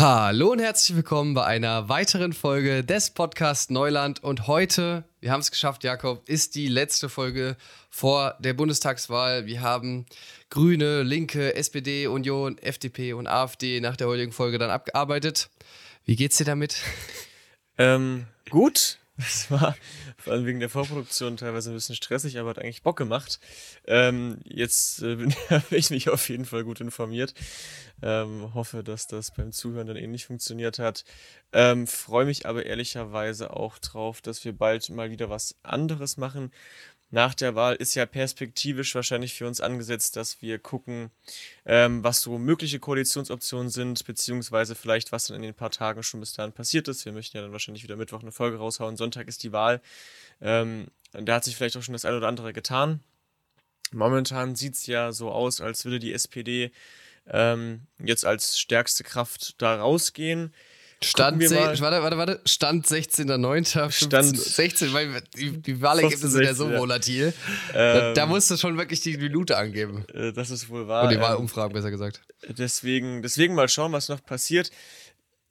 Hallo und herzlich willkommen bei einer weiteren Folge des Podcast Neuland. Und heute, wir haben es geschafft, Jakob, ist die letzte Folge vor der Bundestagswahl. Wir haben Grüne, Linke, SPD, Union, FDP und AfD nach der heutigen Folge dann abgearbeitet. Wie geht's dir damit? Ähm, gut. Es war vor allem wegen der Vorproduktion teilweise ein bisschen stressig, aber hat eigentlich Bock gemacht. Ähm, jetzt äh, habe ich mich auf jeden Fall gut informiert. Ähm, hoffe, dass das beim Zuhören dann ähnlich funktioniert hat. Ähm, Freue mich aber ehrlicherweise auch drauf, dass wir bald mal wieder was anderes machen nach der Wahl ist ja perspektivisch wahrscheinlich für uns angesetzt, dass wir gucken, ähm, was so mögliche Koalitionsoptionen sind, beziehungsweise vielleicht, was dann in den paar Tagen schon bis dahin passiert ist. Wir möchten ja dann wahrscheinlich wieder Mittwoch eine Folge raushauen. Sonntag ist die Wahl. Ähm, da hat sich vielleicht auch schon das eine oder andere getan. Momentan sieht es ja so aus, als würde die SPD ähm, jetzt als stärkste Kraft da rausgehen. Stand, warte, warte, warte, Stand 16.09. Stand 16, weil die, die Wahlergebnisse sind ja so volatil. Ähm, da, da, musst du schon wirklich die Minute angeben. Äh, das ist wohl wahr. Und die Wahlumfragen, ähm, besser gesagt. Deswegen, deswegen mal schauen, was noch passiert.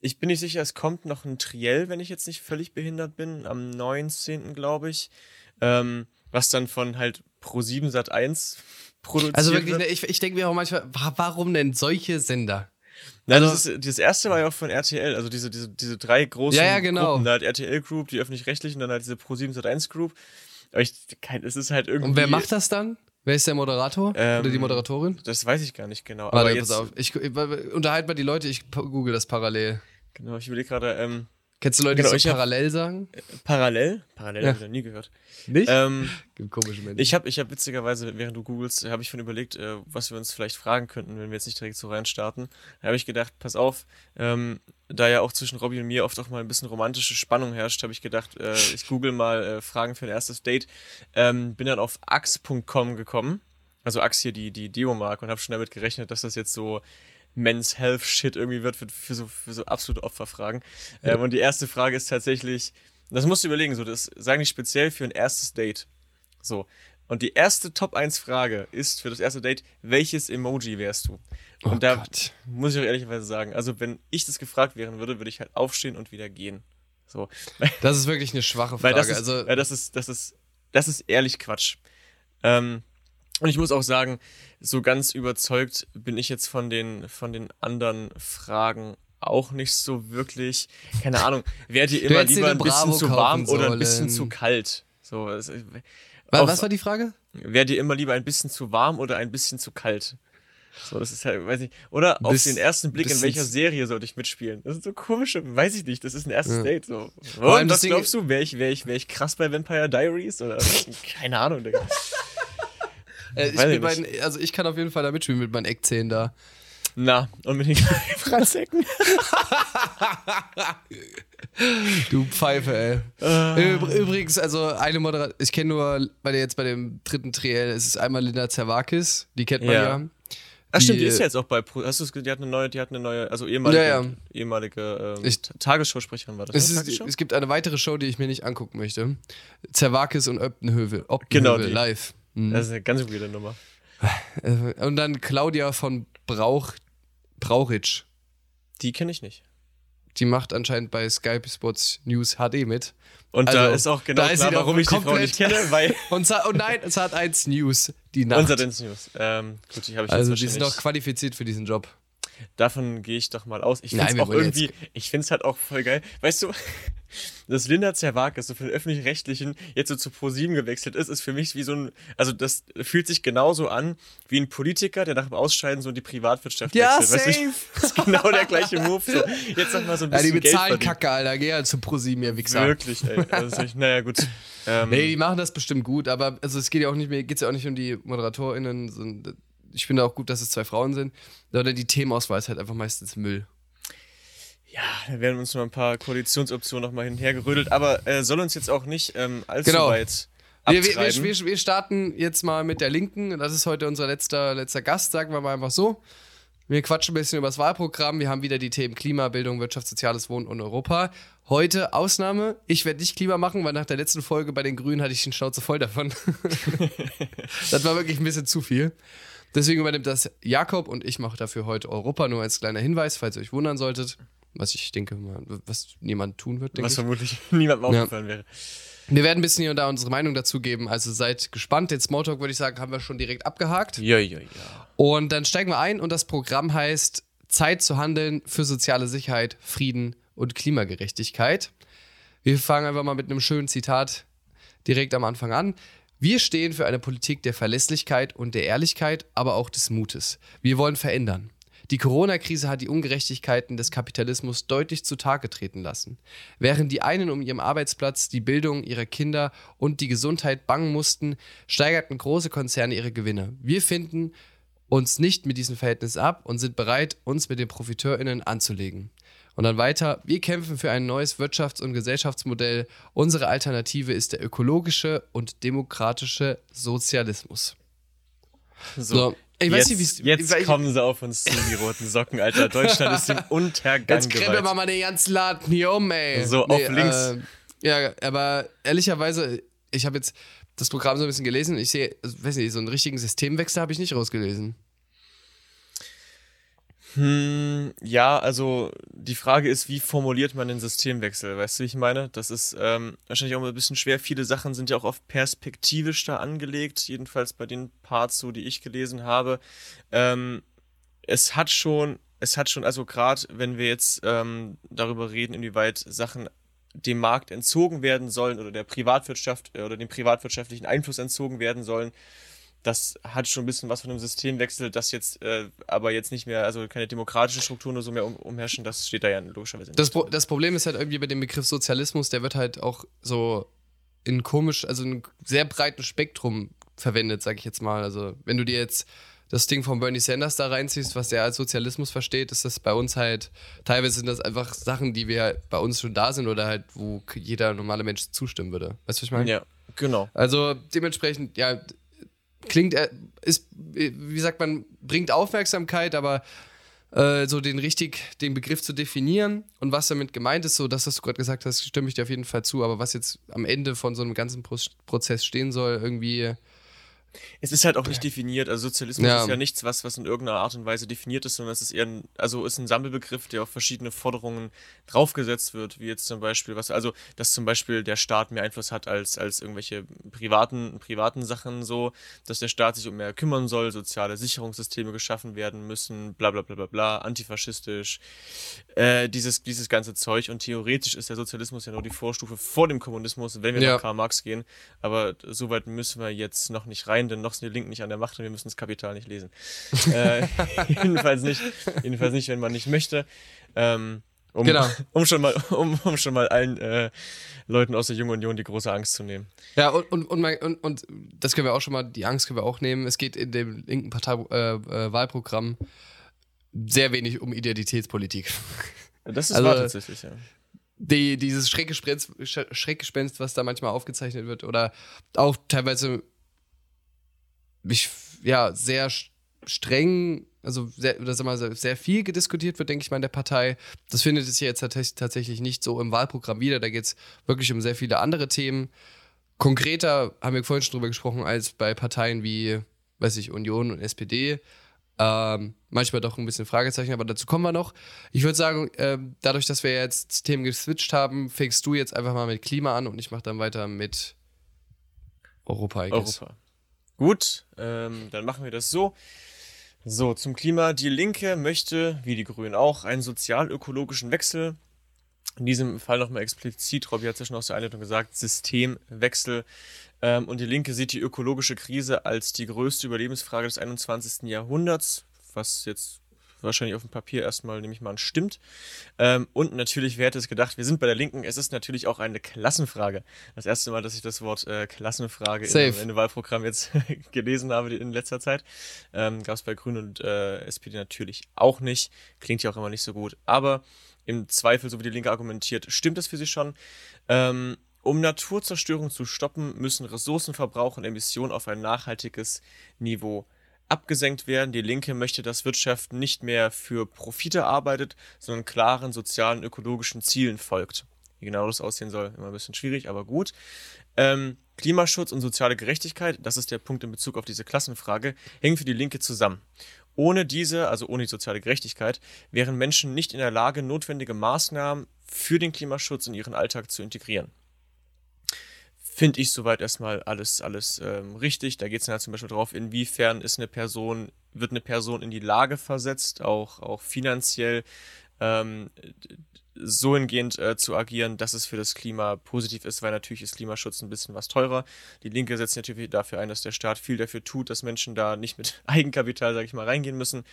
Ich bin nicht sicher, es kommt noch ein Triell, wenn ich jetzt nicht völlig behindert bin, am 19. glaube ich. Ähm, was dann von halt Pro7 Sat 1 produziert Also wirklich, wird. ich, ich denke mir auch manchmal, warum denn solche Sender? Nein, also, das, ist, das erste war ja auch von RTL, also diese, diese, diese drei großen ja, ja, genau. Gruppen, da halt RTL Group, die öffentlich-rechtlichen, dann halt diese Pro7 Sat1 Group. Aber ich, es ist halt irgendwie. Und wer macht das dann? Wer ist der Moderator ähm, oder die Moderatorin? Das weiß ich gar nicht genau. Warte, aber jetzt, pass auf. Ich, ich, unterhalte mal die Leute, ich google das parallel. Genau, ich überlege gerade, ähm, Kennst du Leute, genau, die so parallel hab, sagen? Parallel? Parallel ja. habe ich noch nie gehört. Nicht? Ähm, Komische Menschen. Ich habe ich hab witzigerweise, während du googelst, habe ich schon überlegt, äh, was wir uns vielleicht fragen könnten, wenn wir jetzt nicht direkt so reinstarten. Da habe ich gedacht, pass auf, ähm, da ja auch zwischen Robby und mir oft auch mal ein bisschen romantische Spannung herrscht, habe ich gedacht, äh, ich google mal äh, Fragen für ein erstes Date. Ähm, bin dann auf ax.com gekommen. Also Ax hier die, die Deo-Mark und habe schon damit gerechnet, dass das jetzt so Men's Health Shit irgendwie wird für, für, so, für so absolute Opferfragen. Ja. Ähm, und die erste Frage ist tatsächlich, das musst du überlegen, so, das sagen die speziell für ein erstes Date. So. Und die erste Top 1 Frage ist für das erste Date, welches Emoji wärst du? Und oh da Gott. muss ich auch ehrlicherweise sagen, also wenn ich das gefragt wären würde, würde ich halt aufstehen und wieder gehen. So. Das ist wirklich eine schwache Frage. Weil das ist, also, weil das ist, das ist, das ist ehrlich Quatsch. Ähm, und ich muss auch sagen, so ganz überzeugt bin ich jetzt von den, von den anderen Fragen auch nicht so wirklich. Keine Ahnung, wäre dir immer lieber ein bisschen zu warm oder ein bisschen zu kalt? So, also, was, was war die Frage? Wäre dir immer lieber ein bisschen zu warm oder ein bisschen zu kalt? So, das ist halt, weiß ich, oder Bis, auf den ersten Blick, in welcher Serie sollte ich mitspielen? Das ist so komisch, weiß ich nicht, das ist ein erstes ja. Date, so. Und was glaubst du, wäre ich, wär ich, wär ich krass bei Vampire Diaries oder, keine Ahnung, Digga. Äh, ich bin mein, also ich kann auf jeden Fall da mitspielen mit meinen Eckzähnen da. Na, und mit den Franzecken. du Pfeife, ey. Uh. Übrigens, also eine Moderatorin, ich kenne nur, weil jetzt bei dem dritten Triell, es ist einmal Linda Zerwakis, die kennt man ja. ja. Ach stimmt, die ist ja jetzt auch bei, hast du es, die hat eine neue, die hat eine neue, also ehemalige, ja, ja. ehemalige ähm, Tagesschausprecherin war das. Es, ist, es gibt eine weitere Show, die ich mir nicht angucken möchte. Zerwakis und Optenhövel genau, die. live. Mhm. Das ist eine ganz weirde Nummer. Äh, und dann Claudia von Brauch, Brauchitsch. Die kenne ich nicht. Die macht anscheinend bei Skype Sports News HD mit. Und also, da ist auch genau da klar, warum ich die Frau nicht kenne, weil. und, und nein, es hat eins News, die Nacht. Unser Dance News. Ähm, gut, die habe ich Also, die sind noch qualifiziert für diesen Job. Davon gehe ich doch mal aus. Ich finde es auch irgendwie, ich finde es halt auch voll geil. Weißt du, dass Linda Zerwakis so für den Öffentlich-Rechtlichen jetzt so zu ProSieben gewechselt ist, ist für mich wie so ein, also das fühlt sich genauso an wie ein Politiker, der nach dem Ausscheiden so in die Privatwirtschaft ja, wechselt. Safe. Weißt du, das ist genau der gleiche Move. So, jetzt sag mal so ein bisschen. Ja, die bezahlen Geld Kacke, Alter. Geh halt zu ProSieben, ihr Wichser. Wirklich, ey. Also, naja, gut. Ähm, nee, die machen das bestimmt gut, aber also es geht ja auch nicht mehr, geht's ja auch nicht um die ModeratorInnen, ich finde auch gut, dass es zwei Frauen sind. Oder die Themenauswahl ist halt einfach meistens Müll. Ja, da werden uns noch ein paar Koalitionsoptionen nochmal hinhergerödelt, aber äh, soll uns jetzt auch nicht ähm, allzu genau. weit wir, wir, wir, wir, starten jetzt mal mit der Linken. Das ist heute unser letzter, letzter Gast, sagen wir mal einfach so. Wir quatschen ein bisschen über das Wahlprogramm. Wir haben wieder die Themen Klima, Bildung, Wirtschaft, Soziales Wohnen und Europa. Heute Ausnahme. Ich werde nicht Klima machen, weil nach der letzten Folge bei den Grünen hatte ich den Schnauze voll davon. das war wirklich ein bisschen zu viel. Deswegen übernimmt das Jakob und ich mache dafür heute Europa. Nur als kleiner Hinweis, falls ihr euch wundern solltet. was ich denke, was niemand tun wird. Was ich. vermutlich niemandem aufgefallen ja. wäre. Wir werden ein bisschen hier und da unsere Meinung dazu geben. Also seid gespannt. Den Smalltalk würde ich sagen, haben wir schon direkt abgehakt. Ja, ja, ja. Und dann steigen wir ein und das Programm heißt Zeit zu handeln für soziale Sicherheit, Frieden und Klimagerechtigkeit. Wir fangen einfach mal mit einem schönen Zitat direkt am Anfang an. Wir stehen für eine Politik der Verlässlichkeit und der Ehrlichkeit, aber auch des Mutes. Wir wollen verändern. Die Corona-Krise hat die Ungerechtigkeiten des Kapitalismus deutlich zutage treten lassen. Während die einen um ihren Arbeitsplatz, die Bildung ihrer Kinder und die Gesundheit bangen mussten, steigerten große Konzerne ihre Gewinne. Wir finden uns nicht mit diesem Verhältnis ab und sind bereit, uns mit den ProfiteurInnen anzulegen. Und dann weiter, wir kämpfen für ein neues Wirtschafts- und Gesellschaftsmodell. Unsere Alternative ist der ökologische und demokratische Sozialismus. So, so ich weiß jetzt, nicht, jetzt kommen sie auf uns zu, die roten Socken, Alter. Deutschland ist im Untergang Jetzt krempeln wir mal den ganzen Laden hier um, ey. So, nee, auf links. Äh, ja, aber ehrlicherweise, ich habe jetzt das Programm so ein bisschen gelesen. Ich sehe, weiß nicht, so einen richtigen Systemwechsel habe ich nicht rausgelesen. Hm, ja, also die Frage ist, wie formuliert man den Systemwechsel? Weißt du, wie ich meine? Das ist ähm, wahrscheinlich auch ein bisschen schwer. Viele Sachen sind ja auch oft perspektivisch da angelegt, jedenfalls bei den Parts, so die ich gelesen habe. Ähm, es hat schon, es hat schon, also gerade wenn wir jetzt ähm, darüber reden, inwieweit Sachen dem Markt entzogen werden sollen oder der Privatwirtschaft äh, oder dem privatwirtschaftlichen Einfluss entzogen werden sollen, das hat schon ein bisschen was von einem Systemwechsel, das jetzt äh, aber jetzt nicht mehr, also keine demokratischen Strukturen oder so mehr um, umherrschen, das steht da ja logischerweise nicht. Das, Pro das Problem ist halt irgendwie bei dem Begriff Sozialismus, der wird halt auch so in komisch, also in sehr breiten Spektrum verwendet, sag ich jetzt mal. Also wenn du dir jetzt das Ding von Bernie Sanders da reinziehst, was der als Sozialismus versteht, ist das bei uns halt, teilweise sind das einfach Sachen, die wir bei uns schon da sind oder halt, wo jeder normale Mensch zustimmen würde. Weißt du, was ich meine? Ja, genau. Also dementsprechend, ja, klingt, äh, ist, wie sagt man, bringt Aufmerksamkeit, aber äh, so den richtig, den Begriff zu definieren und was damit gemeint ist, so dass du gerade gesagt hast, stimme ich dir auf jeden Fall zu, aber was jetzt am Ende von so einem ganzen Pro Prozess stehen soll, irgendwie es ist halt auch nicht definiert. Also Sozialismus ja. ist ja nichts, was, was in irgendeiner Art und Weise definiert ist, sondern es ist eher ein, also ist ein Sammelbegriff, der auf verschiedene Forderungen draufgesetzt wird, wie jetzt zum Beispiel, was, also, dass zum Beispiel der Staat mehr Einfluss hat als, als irgendwelche privaten, privaten Sachen so, dass der Staat sich um mehr kümmern soll, soziale Sicherungssysteme geschaffen werden müssen, bla bla bla bla bla, antifaschistisch, äh, dieses, dieses ganze Zeug. Und theoretisch ist der Sozialismus ja nur die Vorstufe vor dem Kommunismus, wenn wir ja. nach Karl Marx gehen. Aber so weit müssen wir jetzt noch nicht rein rein, denn noch sind die Linken nicht an der Macht und wir müssen das Kapital nicht lesen. äh, jedenfalls nicht, jedenfalls nicht, wenn man nicht möchte. Ähm, um, genau. um, schon mal, um, um schon mal allen äh, Leuten aus der Jungen Union die große Angst zu nehmen. Ja, und, und, und, mein, und, und, das können wir auch schon mal, die Angst können wir auch nehmen. Es geht in dem linken Partei-Wahlprogramm äh, äh, sehr wenig um Identitätspolitik. Das ist also, wahr tatsächlich, ja. Die, dieses Schreckgespenst, Schreckgespenst, was da manchmal aufgezeichnet wird, oder auch teilweise ich, ja, sehr streng, also sehr, oder sag mal, sehr viel gediskutiert wird, denke ich mal, in der Partei. Das findet sich jetzt tatsächlich nicht so im Wahlprogramm wieder. Da geht es wirklich um sehr viele andere Themen. Konkreter haben wir vorhin schon drüber gesprochen, als bei Parteien wie, weiß ich, Union und SPD. Ähm, manchmal doch ein bisschen Fragezeichen, aber dazu kommen wir noch. Ich würde sagen, äh, dadurch, dass wir jetzt Themen geswitcht haben, fängst du jetzt einfach mal mit Klima an und ich mache dann weiter mit Europa. Europa. Gut, ähm, dann machen wir das so. So, zum Klima. Die Linke möchte, wie die Grünen auch, einen sozial-ökologischen Wechsel. In diesem Fall nochmal explizit, Robby hat es ja schon aus der Einleitung gesagt, Systemwechsel. Ähm, und die Linke sieht die ökologische Krise als die größte Überlebensfrage des 21. Jahrhunderts, was jetzt wahrscheinlich auf dem Papier erstmal, nehme ich mal an, stimmt. Ähm, und natürlich, wer hätte es gedacht, wir sind bei der Linken, es ist natürlich auch eine Klassenfrage. Das erste Mal, dass ich das Wort äh, Klassenfrage Safe. in, in dem Wahlprogramm jetzt gelesen habe in letzter Zeit. Ähm, Gab es bei Grünen und äh, SPD natürlich auch nicht. Klingt ja auch immer nicht so gut. Aber im Zweifel, so wie die Linke argumentiert, stimmt es für sie schon. Ähm, um Naturzerstörung zu stoppen, müssen Ressourcenverbrauch und Emissionen auf ein nachhaltiges Niveau abgesenkt werden. Die Linke möchte, dass Wirtschaft nicht mehr für Profite arbeitet, sondern klaren sozialen, ökologischen Zielen folgt. Wie genau das aussehen soll, immer ein bisschen schwierig, aber gut. Ähm, Klimaschutz und soziale Gerechtigkeit, das ist der Punkt in Bezug auf diese Klassenfrage, hängen für die Linke zusammen. Ohne diese, also ohne die soziale Gerechtigkeit, wären Menschen nicht in der Lage, notwendige Maßnahmen für den Klimaschutz in ihren Alltag zu integrieren. Finde ich soweit erstmal alles, alles ähm, richtig. Da geht es dann halt zum Beispiel darauf, inwiefern ist eine Person, wird eine Person in die Lage versetzt, auch, auch finanziell ähm, so hingehend äh, zu agieren, dass es für das Klima positiv ist, weil natürlich ist Klimaschutz ein bisschen was teurer. Die Linke setzt natürlich dafür ein, dass der Staat viel dafür tut, dass Menschen da nicht mit Eigenkapital, sage ich mal, reingehen müssen.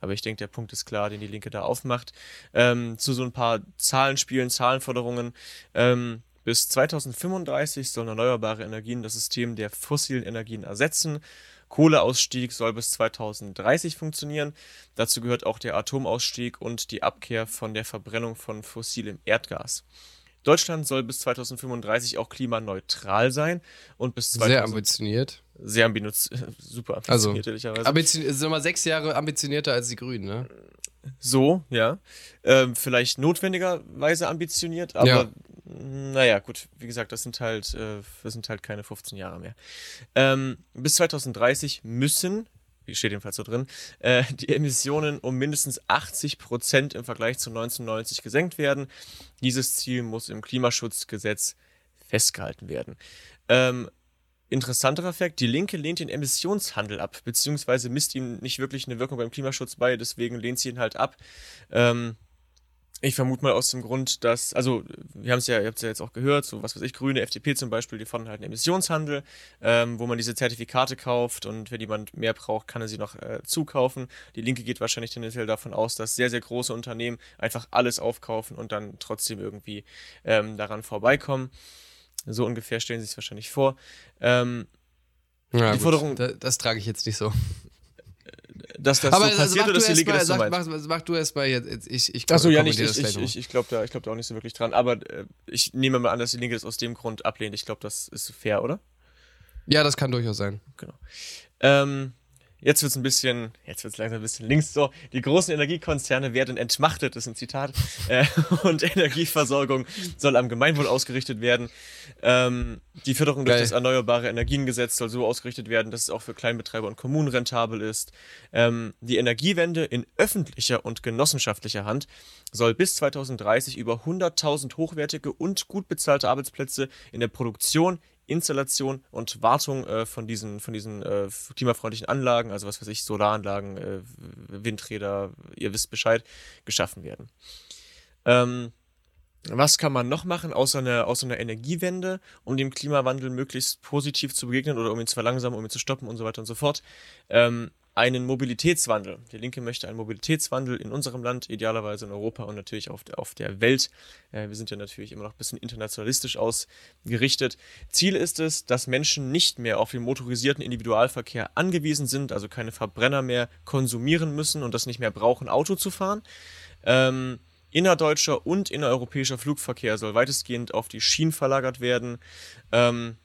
Aber ich denke, der Punkt ist klar, den die Linke da aufmacht. Ähm, zu so ein paar Zahlenspielen, Zahlenforderungen. Ähm, bis 2035 sollen erneuerbare Energien das System der fossilen Energien ersetzen. Kohleausstieg soll bis 2030 funktionieren. Dazu gehört auch der Atomausstieg und die Abkehr von der Verbrennung von fossilem Erdgas. Deutschland soll bis 2035 auch klimaneutral sein und bis 2000 Sehr ambitioniert. Sehr ambitioniert, super Also, ambitioniert, ehrlicherweise. Ambitioniert, sind mal sechs Jahre ambitionierter als die Grünen, ne? So, ja. Ähm, vielleicht notwendigerweise ambitioniert, aber Ja. Naja, gut, wie gesagt, das sind halt, äh, das sind halt keine 15 Jahre mehr. Ähm, bis 2030 müssen, wie steht jedenfalls so drin, äh, die Emissionen um mindestens 80 Prozent im Vergleich zu 1990 gesenkt werden. Dieses Ziel muss im Klimaschutzgesetz festgehalten werden. Ähm, interessanterer Fakt, die Linke lehnt den Emissionshandel ab, beziehungsweise misst ihm nicht wirklich eine Wirkung beim Klimaschutz bei, deswegen lehnt sie ihn halt ab. Ähm, ich vermute mal aus dem Grund, dass, also wir haben es ja, ihr habt es ja jetzt auch gehört, so was weiß ich, Grüne, FDP zum Beispiel, die fordern halt einen Emissionshandel, ähm, wo man diese Zertifikate kauft und wenn jemand mehr braucht, kann er sie noch äh, zukaufen. Die Linke geht wahrscheinlich tendenziell davon aus, dass sehr, sehr große Unternehmen einfach alles aufkaufen und dann trotzdem irgendwie ähm, daran vorbeikommen. So ungefähr stellen sie sich wahrscheinlich vor. Ähm, Ja, Die gut. Forderung- Da, das trage ich jetzt nicht so. Dass das Aber so passiert mach oder dass die Linke erst das so mal, meint? sag, mach, mach du erst mal jetzt. jetzt- Ich, ich Achso, ja, nicht. Ich, ich, ich, ich glaube da, ich glaub da auch nicht so wirklich dran. Aber äh, ich nehme mal an, dass die Linke das aus dem Grund ablehnt. Ich glaube, das ist fair, oder? ja, das kann durchaus sein. Ähm, jetzt wird es ein bisschen, jetzt wird es langsam ein bisschen links so. Die großen Energiekonzerne werden entmachtet, das ist ein Zitat. Äh, und Energieversorgung soll am Gemeinwohl ausgerichtet werden. Ähm, die Förderung durch Geil. das Erneuerbare Energiengesetz soll so ausgerichtet werden, dass es auch für Kleinbetreiber und Kommunen rentabel ist. Ähm, die Energiewende in öffentlicher und genossenschaftlicher Hand soll bis 2030 über 100.000 hochwertige und gut bezahlte Arbeitsplätze in der Produktion, Installation und Wartung äh, von diesen, von diesen äh, klimafreundlichen Anlagen, also was weiß ich, Solaranlagen, äh, Windräder, ihr wisst Bescheid, geschaffen werden. Ähm, was kann man noch machen, außer einer, außer einer Energiewende, um dem Klimawandel möglichst positiv zu begegnen oder um ihn zu verlangsamen, um ihn zu stoppen und so weiter und so fort? Ähm, einen Mobilitätswandel. Die Linke möchte einen Mobilitätswandel in unserem Land, idealerweise in Europa und natürlich auf der, auf der Welt. Äh, wir sind ja natürlich immer noch ein bisschen internationalistisch ausgerichtet. Ziel ist es, dass Menschen nicht mehr auf den motorisierten Individualverkehr angewiesen sind, also keine Verbrenner mehr konsumieren müssen und das nicht mehr brauchen, Auto zu fahren. Ähm, innerdeutscher und innereuropäischer Flugverkehr soll weitestgehend auf die Schienen verlagert werden. Ähm,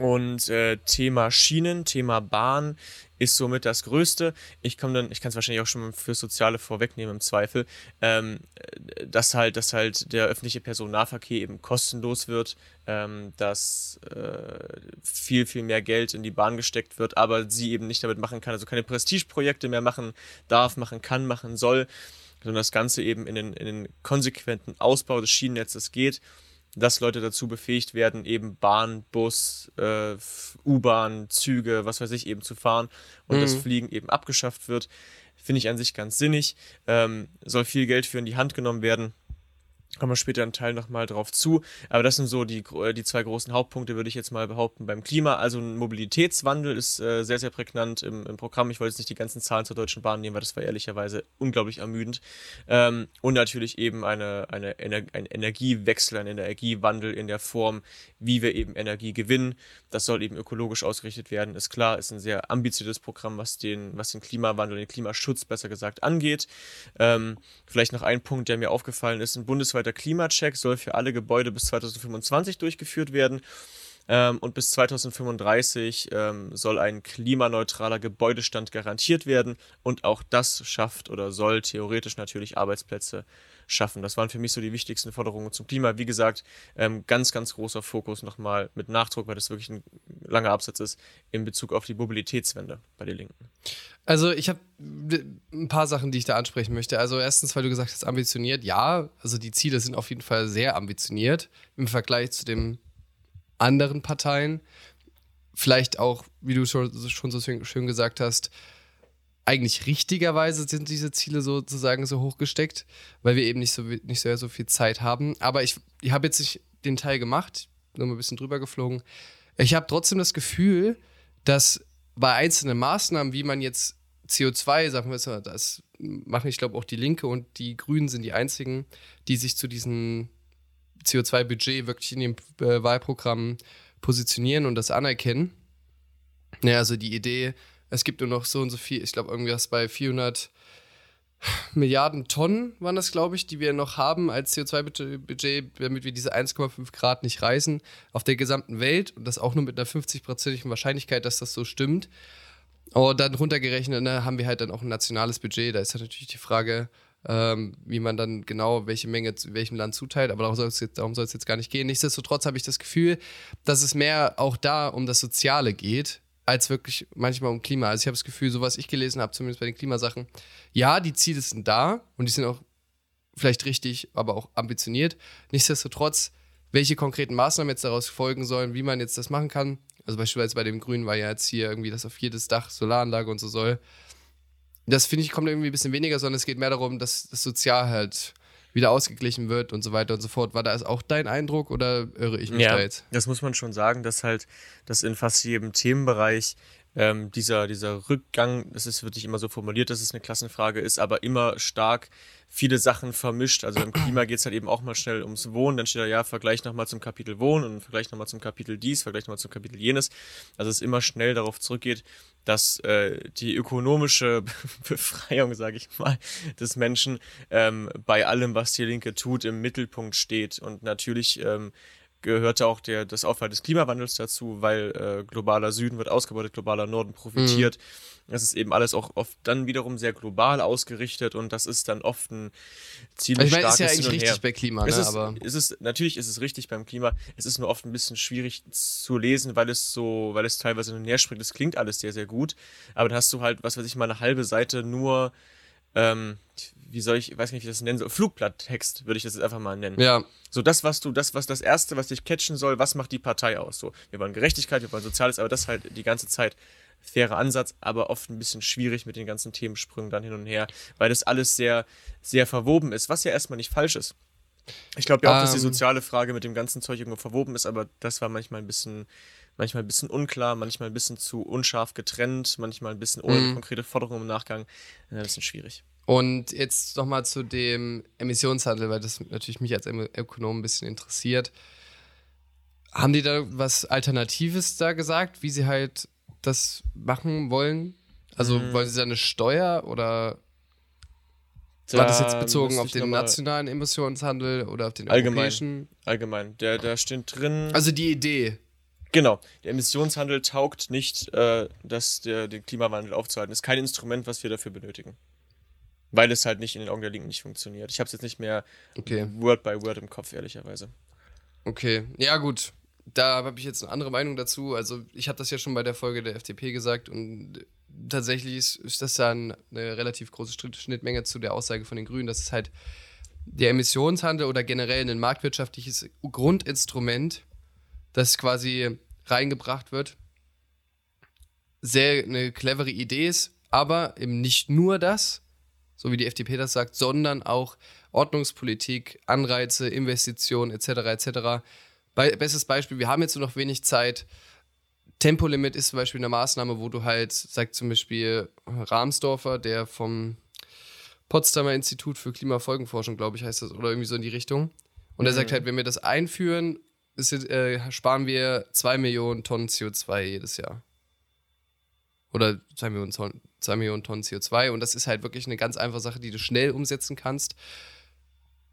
und äh, Thema Schienen, Thema Bahn ist somit das Größte. Ich komme dann, ich kann es wahrscheinlich auch schon für Soziale vorwegnehmen im Zweifel, ähm, äh, dass halt, dass halt der öffentliche Personennahverkehr eben kostenlos wird, ähm, dass äh, viel, viel mehr Geld in die Bahn gesteckt wird, aber sie eben nicht damit machen kann, also keine Prestigeprojekte mehr machen darf, machen kann, machen soll, sondern das Ganze eben in den, in den konsequenten Ausbau des Schienennetzes geht dass Leute dazu befähigt werden, eben Bahn, Bus, äh, U-Bahn, Züge, was weiß ich, eben zu fahren und Mhm. das Fliegen eben abgeschafft wird. Finde ich an sich ganz sinnig. Ähm, soll viel Geld für in die Hand genommen werden. Kommen wir später im Teil nochmal drauf zu. Aber das sind so die, äh, die zwei großen Hauptpunkte, würde ich jetzt mal behaupten, beim Klima. Also ein Mobilitätswandel ist äh, sehr, sehr prägnant im, im Programm. Ich wollte jetzt nicht die ganzen Zahlen zur Deutschen Bahn nehmen, weil das war ehrlicherweise unglaublich ermüdend. Ähm, und natürlich eben eine, eine Ener ein Energiewechsel, ein Energiewandel in der Form, wie wir eben Energie gewinnen. Das soll eben ökologisch ausgerichtet werden. Ist klar, ist ein sehr ambitioniertes Programm, was den, was den Klimawandel, den Klimaschutz besser gesagt angeht. Ähm, vielleicht noch ein Punkt, der mir aufgefallen ist. Ein bundesweiter Klimacheck soll für alle Gebäude bis 2025 durchgeführt werden. Ähm, und bis 2035 ähm, soll ein klimaneutraler Gebäudestand garantiert werden. Und auch das schafft oder soll theoretisch natürlich Arbeitsplätze schaffen. Das waren für mich so die wichtigsten Forderungen zum Klima. Wie gesagt, ähm, ganz, ganz großer Fokus nochmal mit Nachdruck, weil das wirklich ein langer Absatz ist, in Bezug auf die Mobilitätswende bei den Linken. Also ich habe ein paar Sachen, die ich da ansprechen möchte. Also erstens, weil du gesagt hast, ambitioniert. Ja, also die Ziele sind auf jeden Fall sehr ambitioniert im Vergleich zu den anderen Parteien. Vielleicht auch, wie du schon, so schön gesagt hast, eigentlich richtigerweise sind diese Ziele sozusagen so hochgesteckt, weil wir eben nicht so, nicht sehr so viel Zeit haben. Aber ich, ich habe jetzt nicht den Teil gemacht, nur mal ein bisschen drüber geflogen. Ich habe trotzdem das Gefühl, dass bei einzelnen Maßnahmen, wie man jetzt CO2, sagen wir so, das machen, ich glaube, auch die Linke und die Grünen sind die einzigen, die sich zu diesem CO2-Budget wirklich in dem äh, Wahlprogramm positionieren und das anerkennen. Ja, also die Idee, es gibt nur noch so und so viel, ich glaube, irgendwas bei 400 Milliarden Tonnen waren das, glaube ich, die wir noch haben als CO2-Budget, damit wir diese 1,5 Grad nicht reißen auf der gesamten Welt und das auch nur mit einer 50-prozentigen Wahrscheinlichkeit, dass das so stimmt. Und dann runtergerechnet ne, haben wir halt dann auch ein nationales Budget. Da ist halt natürlich die Frage, ähm, wie man dann genau welche Menge zu welchem Land zuteilt. Aber darum soll es jetzt, jetzt gar nicht gehen. Nichtsdestotrotz habe ich das Gefühl, dass es mehr auch da um das Soziale geht, als wirklich manchmal um Klima. Also ich habe das Gefühl, so was ich gelesen habe, zumindest bei den Klimasachen, ja, die Ziele sind da und die sind auch vielleicht richtig, aber auch ambitioniert. Nichtsdestotrotz, welche konkreten Maßnahmen jetzt daraus folgen sollen, wie man jetzt das machen kann. Also beispielsweise bei dem Grünen war ja jetzt hier irgendwie, dass auf jedes Dach Solaranlage und so soll. Das finde ich kommt irgendwie ein bisschen weniger, sondern es geht mehr darum, dass das Sozial halt wieder ausgeglichen wird und so weiter und so fort. War das auch dein Eindruck oder irre ich mich ja, da jetzt? Das muss man schon sagen, dass halt das in fast jedem Themenbereich ähm, dieser, dieser Rückgang, das ist wirklich immer so formuliert, dass es eine Klassenfrage ist, aber immer stark viele Sachen vermischt. Also im Klima geht es halt eben auch mal schnell ums Wohnen, dann steht da ja, Vergleich nochmal zum Kapitel Wohnen und Vergleich nochmal zum Kapitel dies, Vergleich nochmal zum Kapitel jenes. Also es immer schnell darauf zurückgeht, dass äh, die ökonomische Befreiung, sage ich mal, des Menschen ähm, bei allem, was die Linke tut, im Mittelpunkt steht. Und natürlich ähm, gehörte auch der, das Aufhalten des Klimawandels dazu, weil äh, globaler Süden wird ausgebeutet, globaler Norden profitiert. Mhm. Das ist eben alles auch oft dann wiederum sehr global ausgerichtet und das ist dann oft ein ziemlich also ich meine, starkes ist ja eigentlich richtig bei Klima, ne? Es ist, aber es ist, natürlich ist es richtig beim Klima. Es ist nur oft ein bisschen schwierig zu lesen, weil es so, weil es teilweise nur näher springt. Es klingt alles sehr, sehr gut, aber dann hast du halt, was weiß ich mal, eine halbe Seite nur ähm, wie soll ich, ich weiß nicht, wie ich das nennen soll, Flugblatttext würde ich das jetzt einfach mal nennen. Ja. So das, was du, das, was das Erste, was dich catchen soll, was macht die Partei aus? So, wir wollen Gerechtigkeit, wir wollen Soziales, aber das halt die ganze Zeit fairer Ansatz, aber oft ein bisschen schwierig mit den ganzen Themensprüngen dann hin und her, weil das alles sehr, sehr verwoben ist, was ja erstmal nicht falsch ist. Ich glaube ja auch, um, dass die ähm. soziale Frage mit dem ganzen Zeug irgendwo verwoben ist, aber das war manchmal ein bisschen, manchmal ein bisschen unklar, manchmal ein bisschen zu unscharf getrennt, manchmal ein bisschen ohne mhm. konkrete Forderung im Nachgang. Ein bisschen schwierig. Und jetzt nochmal zu dem Emissionshandel, weil das natürlich mich als Ökonom ein bisschen interessiert. Haben die da was Alternatives da gesagt, wie sie halt das machen wollen? Also hm. wollen sie da eine Steuer oder da war das jetzt bezogen auf den nationalen Emissionshandel oder auf den allgemein, europäischen? Allgemein. Der, da steht drin. Also die Idee. Genau, der Emissionshandel taugt nicht, äh, das, der, den Klimawandel aufzuhalten. Ist kein Instrument, was wir dafür benötigen. Weil es halt nicht in den Augen der Linken nicht funktioniert. Ich habe es jetzt nicht mehr okay. Word by Word im Kopf, ehrlicherweise. Okay, ja gut. Da habe ich jetzt eine andere Meinung dazu. Also ich habe das ja schon bei der Folge der FDP gesagt und tatsächlich ist, ist das dann eine relativ große Schnittmenge zu der Aussage von den Grünen, dass es halt der Emissionshandel oder generell ein marktwirtschaftliches Grundinstrument, das quasi reingebracht wird, sehr eine clevere Idee ist, aber eben nicht nur das, so wie die FDP das sagt, sondern auch Ordnungspolitik, Anreize, Investitionen etc. etc. Be bestes Beispiel, wir haben jetzt nur noch wenig Zeit. Tempolimit ist zum Beispiel eine Maßnahme, wo du halt, sagt zum Beispiel Rahmsdorfer, der vom Potsdamer Institut für Klimafolgenforschung, glaube ich, heißt das, oder irgendwie so in die Richtung. Und er sagt mhm. halt, wenn wir das einführen, ist, äh, sparen wir 2 Millionen Tonnen CO2 jedes Jahr. Oder 2 Millionen Tonnen, 2 Millionen Tonnen CO2 und das ist halt wirklich eine ganz einfache Sache, die du schnell umsetzen kannst.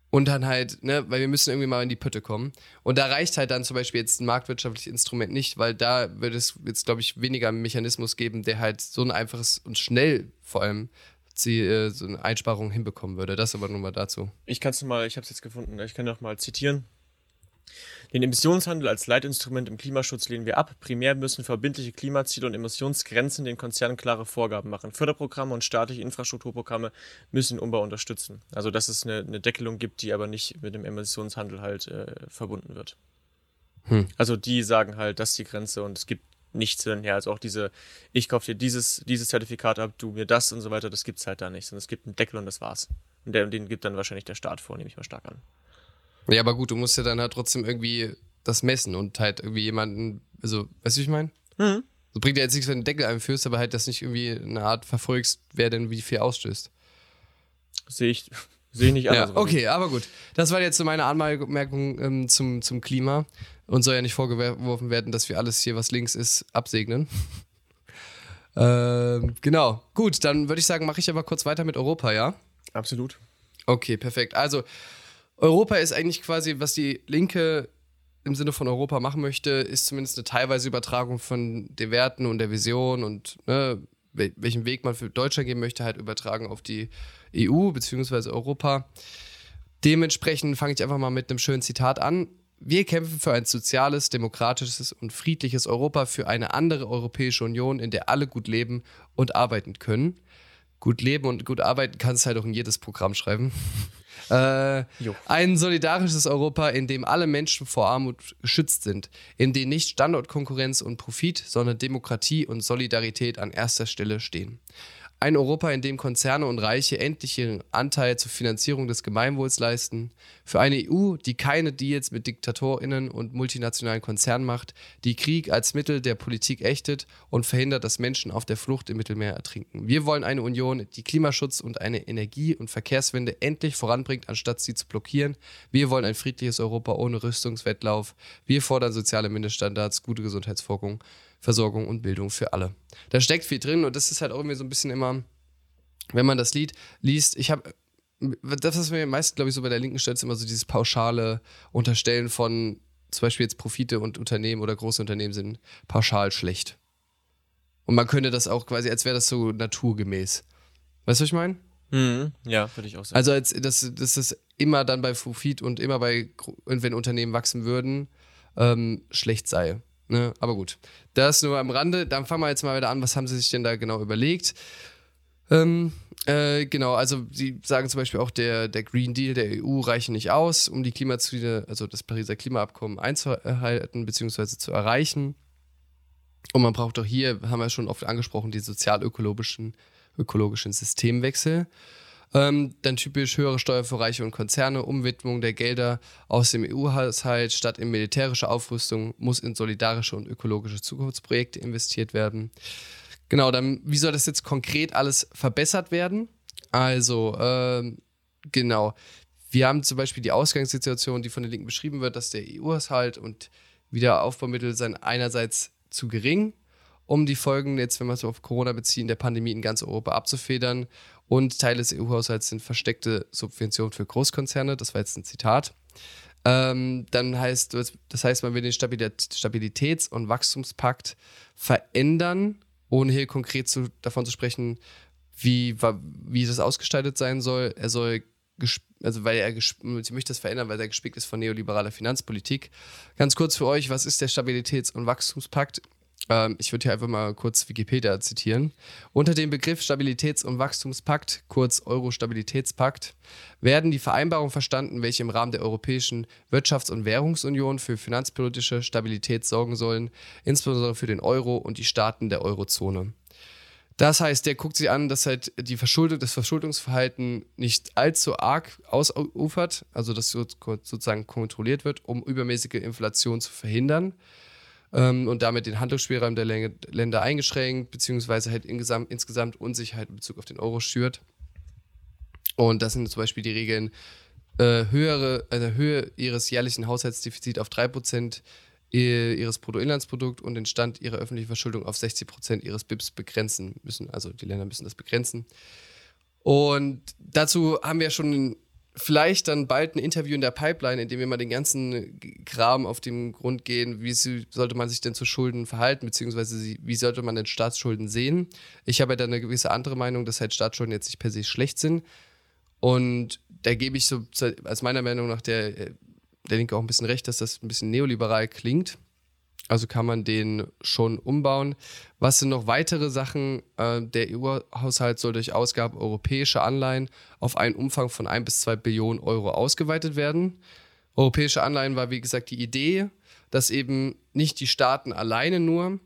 Und dann halt, ne, weil wir müssen irgendwie mal in die Pütte kommen. Und da reicht halt dann zum Beispiel jetzt ein marktwirtschaftliches Instrument nicht, weil da wird es jetzt, glaube ich, weniger einen Mechanismus geben, der halt so ein einfaches und schnell vor allem äh, so eine Einsparung hinbekommen würde. Das aber nur mal dazu. Ich kann es mal, ich habe es jetzt gefunden, ich kann noch mal zitieren. Den Emissionshandel als Leitinstrument im Klimaschutz lehnen wir ab. Primär müssen verbindliche Klimaziele und Emissionsgrenzen den Konzernen klare Vorgaben machen. Förderprogramme und staatliche Infrastrukturprogramme müssen den Umbau unterstützen. Also dass es eine, eine Deckelung gibt, die aber nicht mit dem Emissionshandel halt äh, verbunden wird. Hm. Also die sagen halt, das ist die Grenze und es gibt nichts hinterher. Also auch diese, ich kaufe dir dieses, dieses Zertifikat ab, du mir das und so weiter, das gibt es halt da nicht. Sondern es gibt einen Deckel und das war's. Und der, den gibt dann wahrscheinlich der Staat vor, nehme ich mal stark an. Ja, aber gut, du musst ja dann halt trotzdem irgendwie das messen und halt irgendwie jemanden, also, weißt du, wie ich meine? Mhm. So bringt ja jetzt nichts, wenn du den Deckel einführst, aber halt das nicht irgendwie eine Art verfolgst, wer denn wie viel ausstößt. Sehe ich, sehe ich nicht anders. Ja, okay, aber gut. Das war jetzt so meine Anmerkung ähm, zum, zum Klima. Und soll ja nicht vorgeworfen werden, dass wir alles hier, was links ist, absegnen. ähm, genau. Gut, dann würde ich sagen, mache ich aber kurz weiter mit Europa, ja? Absolut. Okay, perfekt. Also, Europa ist eigentlich quasi, was die Linke im Sinne von Europa machen möchte, ist zumindest eine teilweise Übertragung von den Werten und der Vision und ne, welchen Weg man für Deutschland gehen möchte, halt übertragen auf die EU bzw. Europa. Dementsprechend fange ich einfach mal mit einem schönen Zitat an. Wir kämpfen für ein soziales, demokratisches und friedliches Europa, für eine andere Europäische Union, in der alle gut leben und arbeiten können. Gut leben und gut arbeiten kannst du halt auch in jedes Programm schreiben. Äh, ein solidarisches Europa, in dem alle Menschen vor Armut geschützt sind, in dem nicht Standortkonkurrenz und Profit, sondern Demokratie und Solidarität an erster Stelle stehen. Ein Europa, in dem Konzerne und Reiche endlich ihren Anteil zur Finanzierung des Gemeinwohls leisten. Für eine EU, die keine Deals mit DiktatorInnen und multinationalen Konzernen macht, die Krieg als Mittel der Politik ächtet und verhindert, dass Menschen auf der Flucht im Mittelmeer ertrinken. Wir wollen eine Union, die Klimaschutz und eine Energie- und Verkehrswende endlich voranbringt, anstatt sie zu blockieren. Wir wollen ein friedliches Europa ohne Rüstungswettlauf. Wir fordern soziale Mindeststandards, gute Gesundheitsversorgung Versorgung und Bildung für alle. Da steckt viel drin und das ist halt auch irgendwie so ein bisschen immer, wenn man das Lied liest, ich habe das, was mir meist, glaube ich, so bei der Linken stellt, ist immer so dieses pauschale Unterstellen von zum Beispiel jetzt Profite und Unternehmen oder große Unternehmen sind pauschal schlecht. Und man könnte das auch quasi, als wäre das so naturgemäß. Weißt du, was ich meine? Mhm, ja, würde ich auch sagen. Also, als, dass, dass es immer dann bei Profit und immer bei, wenn Unternehmen wachsen würden, ähm, schlecht sei. Ne? Aber gut, das nur am Rande. Dann fangen wir jetzt mal wieder an. Was haben Sie sich denn da genau überlegt? Ähm, äh, genau, also Sie sagen zum Beispiel auch, der, der Green Deal der EU reiche nicht aus, um die Klimaziele, also das Pariser Klimaabkommen einzuhalten bzw. zu erreichen. Und man braucht auch hier, haben wir schon oft angesprochen, die sozial-ökologischen ökologischen Systemwechsel. Ähm, dann typisch höhere Steuer für Reiche und Konzerne, Umwidmung der Gelder aus dem EU-Haushalt statt in militärische Aufrüstung muss in solidarische und ökologische Zukunftsprojekte investiert werden. Genau, dann wie soll das jetzt konkret alles verbessert werden? Also, ähm, genau. Wir haben zum Beispiel die Ausgangssituation, die von den Linken beschrieben wird, dass der EU-Haushalt und Wiederaufbaumittel seien einerseits zu gering, um die Folgen jetzt, wenn wir es auf Corona beziehen, der Pandemie in ganz Europa abzufedern und Teil des EU-Haushalts sind versteckte Subventionen für Großkonzerne. Das war jetzt ein Zitat. Ähm, dann heißt, das heißt, man will den Stabilitäts- und Wachstumspakt verändern, ohne hier konkret zu, davon zu sprechen, wie, wie das ausgestaltet sein soll. Er soll also weil er sie möchte das verändern, weil er gespickt ist von neoliberaler Finanzpolitik. Ganz kurz für euch, was ist der Stabilitäts- und Wachstumspakt? Ähm, ich würde hier einfach mal kurz Wikipedia zitieren. Unter dem Begriff Stabilitäts- und Wachstumspakt, kurz Euro-Stabilitätspakt, werden die Vereinbarungen verstanden, welche im Rahmen der Europäischen Wirtschafts- und Währungsunion für finanzpolitische Stabilität sorgen sollen, insbesondere für den Euro und die Staaten der Eurozone. Das heißt, der guckt sich an, dass halt die Verschuldung, das Verschuldungsverhalten nicht allzu arg ausufert, also dass sozusagen kontrolliert wird, um übermäßige Inflation zu verhindern ähm, und damit den Handlungsspielraum der Länder eingeschränkt, beziehungsweise halt insgesamt, insgesamt Unsicherheit in Bezug auf den Euro schürt. Und das sind zum Beispiel die Regeln, äh, höhere, eine Höhe ihres jährlichen Haushaltsdefizits auf 3% ihres Bruttoinlandsprodukts und den Stand ihrer öffentlichen Verschuldung auf 60% ihres BIPs begrenzen müssen. Also die Länder müssen das begrenzen. Und dazu haben wir schon vielleicht dann bald ein Interview in der Pipeline, in dem wir mal den ganzen Kram auf den Grund gehen, wie sollte man sich denn zu Schulden verhalten, beziehungsweise wie sollte man denn Staatsschulden sehen. Ich habe ja da eine gewisse andere Meinung, dass halt Staatsschulden jetzt nicht per se schlecht sind. Und da gebe ich so als meiner Meinung nach der, der Linke auch ein bisschen recht, dass das ein bisschen neoliberal klingt. Also kann man den schon umbauen. Was sind noch weitere Sachen? Äh, der EU-Haushalt soll durch Ausgaben europäischer Anleihen auf einen Umfang von 1 bis 2 Billionen Euro ausgeweitet werden. Europäische Anleihen war, wie gesagt, die Idee, dass eben nicht die Staaten alleine nur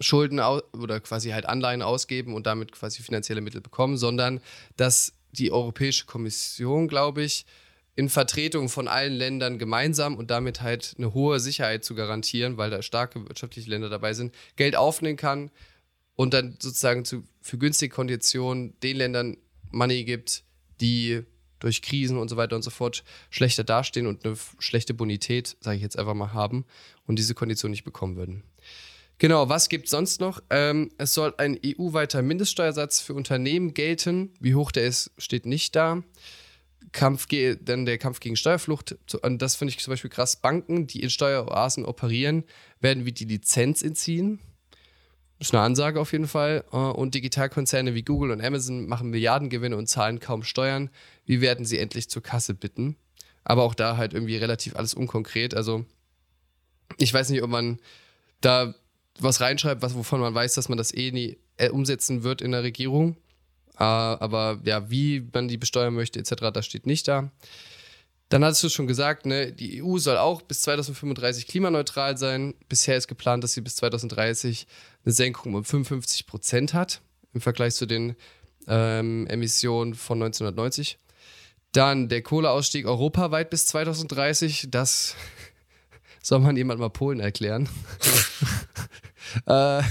Schulden oder quasi halt Anleihen ausgeben und damit quasi finanzielle Mittel bekommen, sondern dass die Europäische Kommission, glaube ich, in Vertretung von allen Ländern gemeinsam und damit halt eine hohe Sicherheit zu garantieren, weil da starke wirtschaftliche Länder dabei sind, Geld aufnehmen kann und dann sozusagen zu, für günstige Konditionen den Ländern Money gibt, die durch Krisen und so weiter und so fort schlechter dastehen und eine schlechte Bonität, sage ich jetzt einfach mal, haben und diese Kondition nicht bekommen würden. Genau, was gibt es sonst noch? Ähm, es soll ein EU-weiter Mindeststeuersatz für Unternehmen gelten. Wie hoch der ist, steht nicht da. Kampf dann der Kampf gegen Steuerflucht. Und das finde ich zum Beispiel krass. Banken, die in Steueroasen operieren, werden wie die Lizenz entziehen. Das ist eine Ansage auf jeden Fall. Äh, und Digitalkonzerne wie Google und Amazon machen Milliardengewinne und zahlen kaum Steuern. Wie werden sie endlich zur Kasse bitten? Aber auch da halt irgendwie relativ alles unkonkret. Also ich weiß nicht, ob man da was reinschreibt, was, wovon man weiß, dass man das eh nie äh, umsetzen wird in der Regierung. Uh, aber ja, wie man die besteuern möchte, etc., das steht nicht da. Dann hattest du schon gesagt, ne, die EU soll auch bis 2035 klimaneutral sein. Bisher ist geplant, dass sie bis 2030 eine Senkung um 55 Prozent hat im Vergleich zu den ähm, Emissionen von 1990. Dann der Kohleausstieg europaweit bis 2030. Das soll man jemand mal Polen erklären. äh,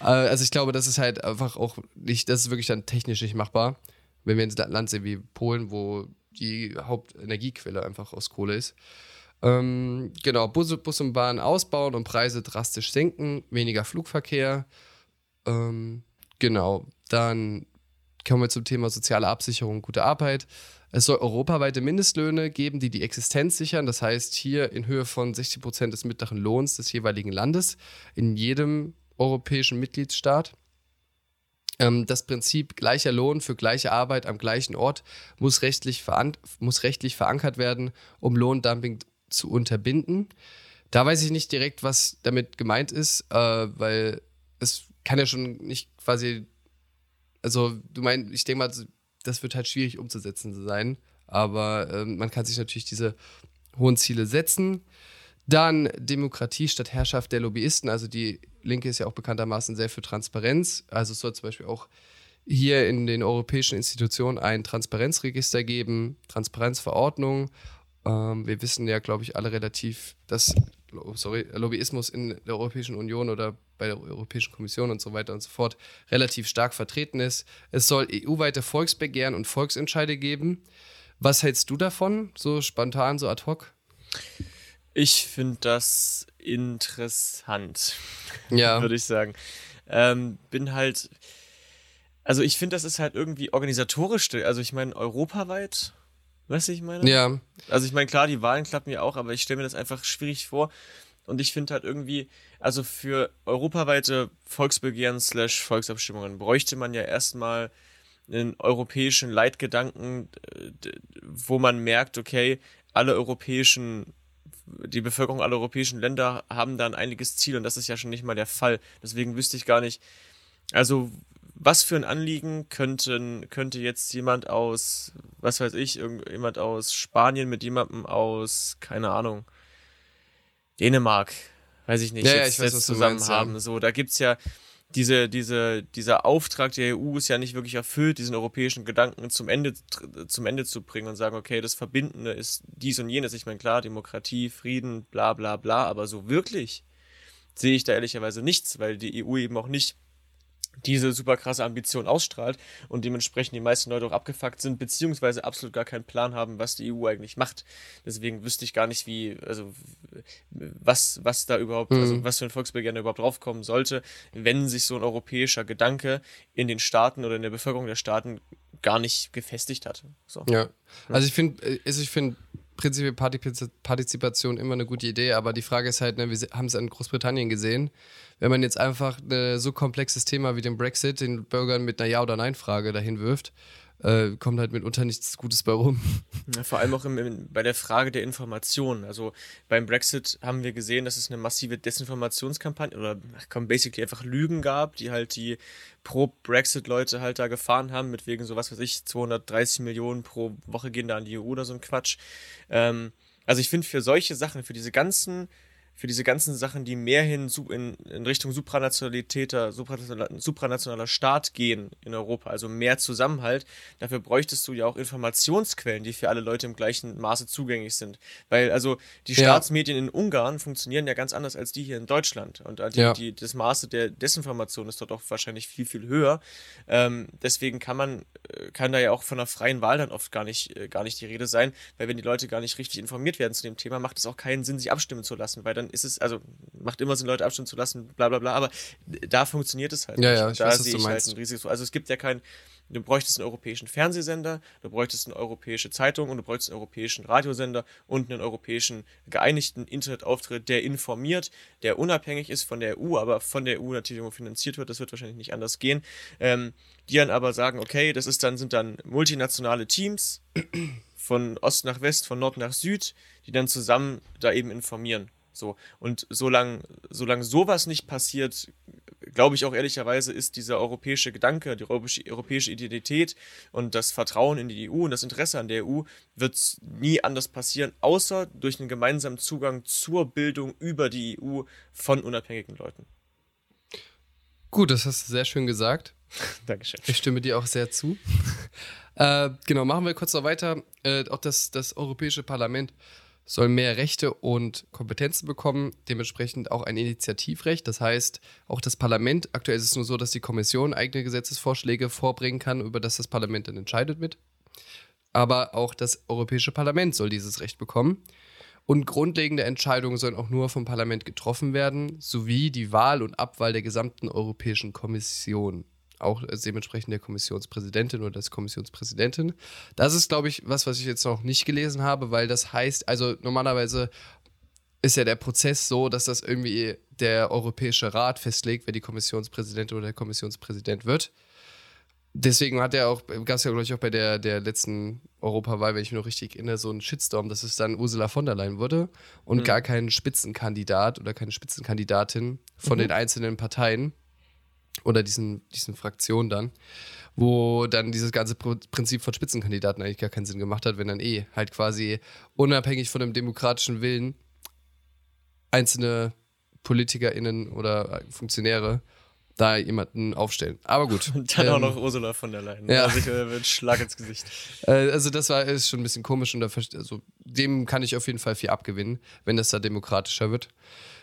also ich glaube, das ist halt einfach auch nicht, das ist wirklich dann technisch nicht machbar. Wenn wir in ein Land sehen wie Polen, wo die Hauptenergiequelle einfach aus Kohle ist. Ähm, genau, Bus, Bus und Bahn ausbauen und Preise drastisch senken, weniger Flugverkehr. Ähm, genau, dann kommen wir zum Thema soziale Absicherung, gute Arbeit. Es soll europaweite Mindestlöhne geben, die die Existenz sichern. Das heißt, hier in Höhe von 60 Prozent des mittleren Lohns des jeweiligen Landes in jedem europäischen Mitgliedstaat. Ähm, das Prinzip gleicher Lohn für gleiche Arbeit am gleichen Ort muss rechtlich, muss rechtlich verankert werden, um Lohndumping zu unterbinden. Da weiß ich nicht direkt, was damit gemeint ist, äh, weil es kann ja schon nicht quasi, also du meinst, ich denke mal, das wird halt schwierig umzusetzen sein, aber äh, man kann sich natürlich diese hohen Ziele setzen. Dann Demokratie statt Herrschaft der Lobbyisten. Also die Linke ist ja auch bekanntermaßen sehr für Transparenz. Also es soll zum Beispiel auch hier in den europäischen Institutionen ein Transparenzregister geben, Transparenzverordnung. Ähm, wir wissen ja, glaube ich, alle relativ, dass oh, sorry, Lobbyismus in der Europäischen Union oder bei der Europäischen Kommission und so weiter und so fort relativ stark vertreten ist. Es soll EU-weite Volksbegehren und Volksentscheide geben. Was hältst du davon, so spontan, so ad hoc? Ich finde das interessant. Ja. Würde ich sagen. Ähm, bin halt. Also ich finde, das ist halt irgendwie organisatorisch. Also ich meine, europaweit, weißt du, ich meine? Ja. Also ich meine, klar, die Wahlen klappen ja auch, aber ich stelle mir das einfach schwierig vor. Und ich finde halt irgendwie, also für europaweite Volksbegehren slash Volksabstimmungen bräuchte man ja erstmal einen europäischen Leitgedanken, wo man merkt, okay, alle europäischen die Bevölkerung aller europäischen Länder haben da ein einiges Ziel und das ist ja schon nicht mal der Fall. Deswegen wüsste ich gar nicht, also was für ein Anliegen könnten, könnte jetzt jemand aus, was weiß ich, jemand aus Spanien mit jemandem aus, keine Ahnung, Dänemark, weiß ich nicht, ja, jetzt, ja, ich weiß, zusammen meinst, haben. Ja. So, da gibt es ja diese, diese, dieser Auftrag der EU ist ja nicht wirklich erfüllt, diesen europäischen Gedanken zum Ende, zum Ende zu bringen und sagen, okay, das Verbindende ist dies und jenes. Ich meine, klar, Demokratie, Frieden, bla bla bla, aber so wirklich sehe ich da ehrlicherweise nichts, weil die EU eben auch nicht diese super krasse Ambition ausstrahlt und dementsprechend die meisten Leute auch abgefuckt sind, beziehungsweise absolut gar keinen Plan haben, was die EU eigentlich macht. Deswegen wüsste ich gar nicht, wie, also was, was da überhaupt, also mhm. also was für ein Volksbegehren da überhaupt draufkommen sollte, wenn sich so ein europäischer Gedanke in den Staaten oder in der Bevölkerung der Staaten gar nicht gefestigt hat. So. Ja. Also ich finde, äh, also ich finde prinzipiell Partizipation immer eine gute Idee, aber die Frage ist halt, ne, wir haben es in Großbritannien gesehen, wenn man jetzt einfach ein so komplexes Thema wie den Brexit den Bürgern mit einer Ja- oder Nein-Frage dahin wirft, äh, kommt halt mitunter nichts Gutes bei rum. Ja, vor allem auch im, im, bei der Frage der Information. Also beim Brexit haben wir gesehen, dass es eine massive Desinformationskampagne oder komm, basically einfach Lügen gab, die halt die Pro-Brexit-Leute halt da gefahren haben, mit wegen so was weiß ich, 230 Millionen pro Woche gehen da an die EU oder so ein Quatsch. Ähm, also ich finde für solche Sachen, für diese ganzen für diese ganzen Sachen, die mehr hin in, in Richtung Supranationalitäter, supranationaler, supranationaler Staat gehen in Europa, also mehr Zusammenhalt, dafür bräuchtest du ja auch Informationsquellen, die für alle Leute im gleichen Maße zugänglich sind. Weil also die ja. Staatsmedien in Ungarn funktionieren ja ganz anders als die hier in Deutschland. Und die, ja. die, das Maße der Desinformation ist dort auch wahrscheinlich viel, viel höher. Ähm, deswegen kann man, äh, kann da ja auch von einer freien Wahl dann oft gar nicht, äh, gar nicht die Rede sein, weil wenn die Leute gar nicht richtig informiert werden zu dem Thema, macht es auch keinen Sinn, sich abstimmen zu lassen, weil dann ist es, also macht immer Sinn, Leute abstimmen zu lassen, bla bla bla, aber da funktioniert es halt ja, nicht. Ja, ich da weiß, sehe ich halt ein riesiges. Also es gibt ja kein, du bräuchtest einen europäischen Fernsehsender, du bräuchtest eine europäische Zeitung und du bräuchtest einen europäischen Radiosender und einen europäischen geeinigten Internetauftritt, der informiert, der unabhängig ist von der EU, aber von der EU natürlich irgendwo finanziert wird, das wird wahrscheinlich nicht anders gehen. Ähm, die dann aber sagen, okay, das ist dann, sind dann multinationale Teams von Ost nach West, von Nord nach Süd, die dann zusammen da eben informieren. So. Und solange, solange sowas nicht passiert, glaube ich auch ehrlicherweise, ist dieser europäische Gedanke, die europäische, europäische Identität und das Vertrauen in die EU und das Interesse an der EU wird nie anders passieren, außer durch einen gemeinsamen Zugang zur Bildung über die EU von unabhängigen Leuten. Gut, das hast du sehr schön gesagt. Dankeschön. Ich stimme dir auch sehr zu. äh, genau, machen wir kurz noch weiter. Äh, auch das, das Europäische Parlament soll mehr Rechte und Kompetenzen bekommen, dementsprechend auch ein Initiativrecht. Das heißt, auch das Parlament, aktuell ist es nur so, dass die Kommission eigene Gesetzesvorschläge vorbringen kann, über das das Parlament dann entscheidet mit. Aber auch das Europäische Parlament soll dieses Recht bekommen. Und grundlegende Entscheidungen sollen auch nur vom Parlament getroffen werden, sowie die Wahl und Abwahl der gesamten Europäischen Kommission auch dementsprechend der Kommissionspräsidentin oder des Kommissionspräsidentin. Das ist, glaube ich, was, was ich jetzt noch nicht gelesen habe, weil das heißt, also normalerweise ist ja der Prozess so, dass das irgendwie der Europäische Rat festlegt, wer die Kommissionspräsidentin oder der Kommissionspräsident wird. Deswegen hat er auch, gab es ja, glaube ich, auch bei der, der letzten Europawahl, wenn ich mich noch richtig erinnere, so einen Shitstorm, dass es dann Ursula von der Leyen wurde und mhm. gar kein Spitzenkandidat oder keine Spitzenkandidatin von mhm. den einzelnen Parteien oder diesen, diesen Fraktionen dann, wo dann dieses ganze Prinzip von Spitzenkandidaten eigentlich gar keinen Sinn gemacht hat, wenn dann eh halt quasi unabhängig von dem demokratischen Willen einzelne PolitikerInnen oder Funktionäre da jemanden aufstellen. Aber gut. Und dann ähm, auch noch Ursula von der Leyen. Ja. Also ich, äh, Schlag ins Gesicht. Äh, also das war ist schon ein bisschen komisch und da, also dem kann ich auf jeden Fall viel abgewinnen, wenn das da demokratischer wird.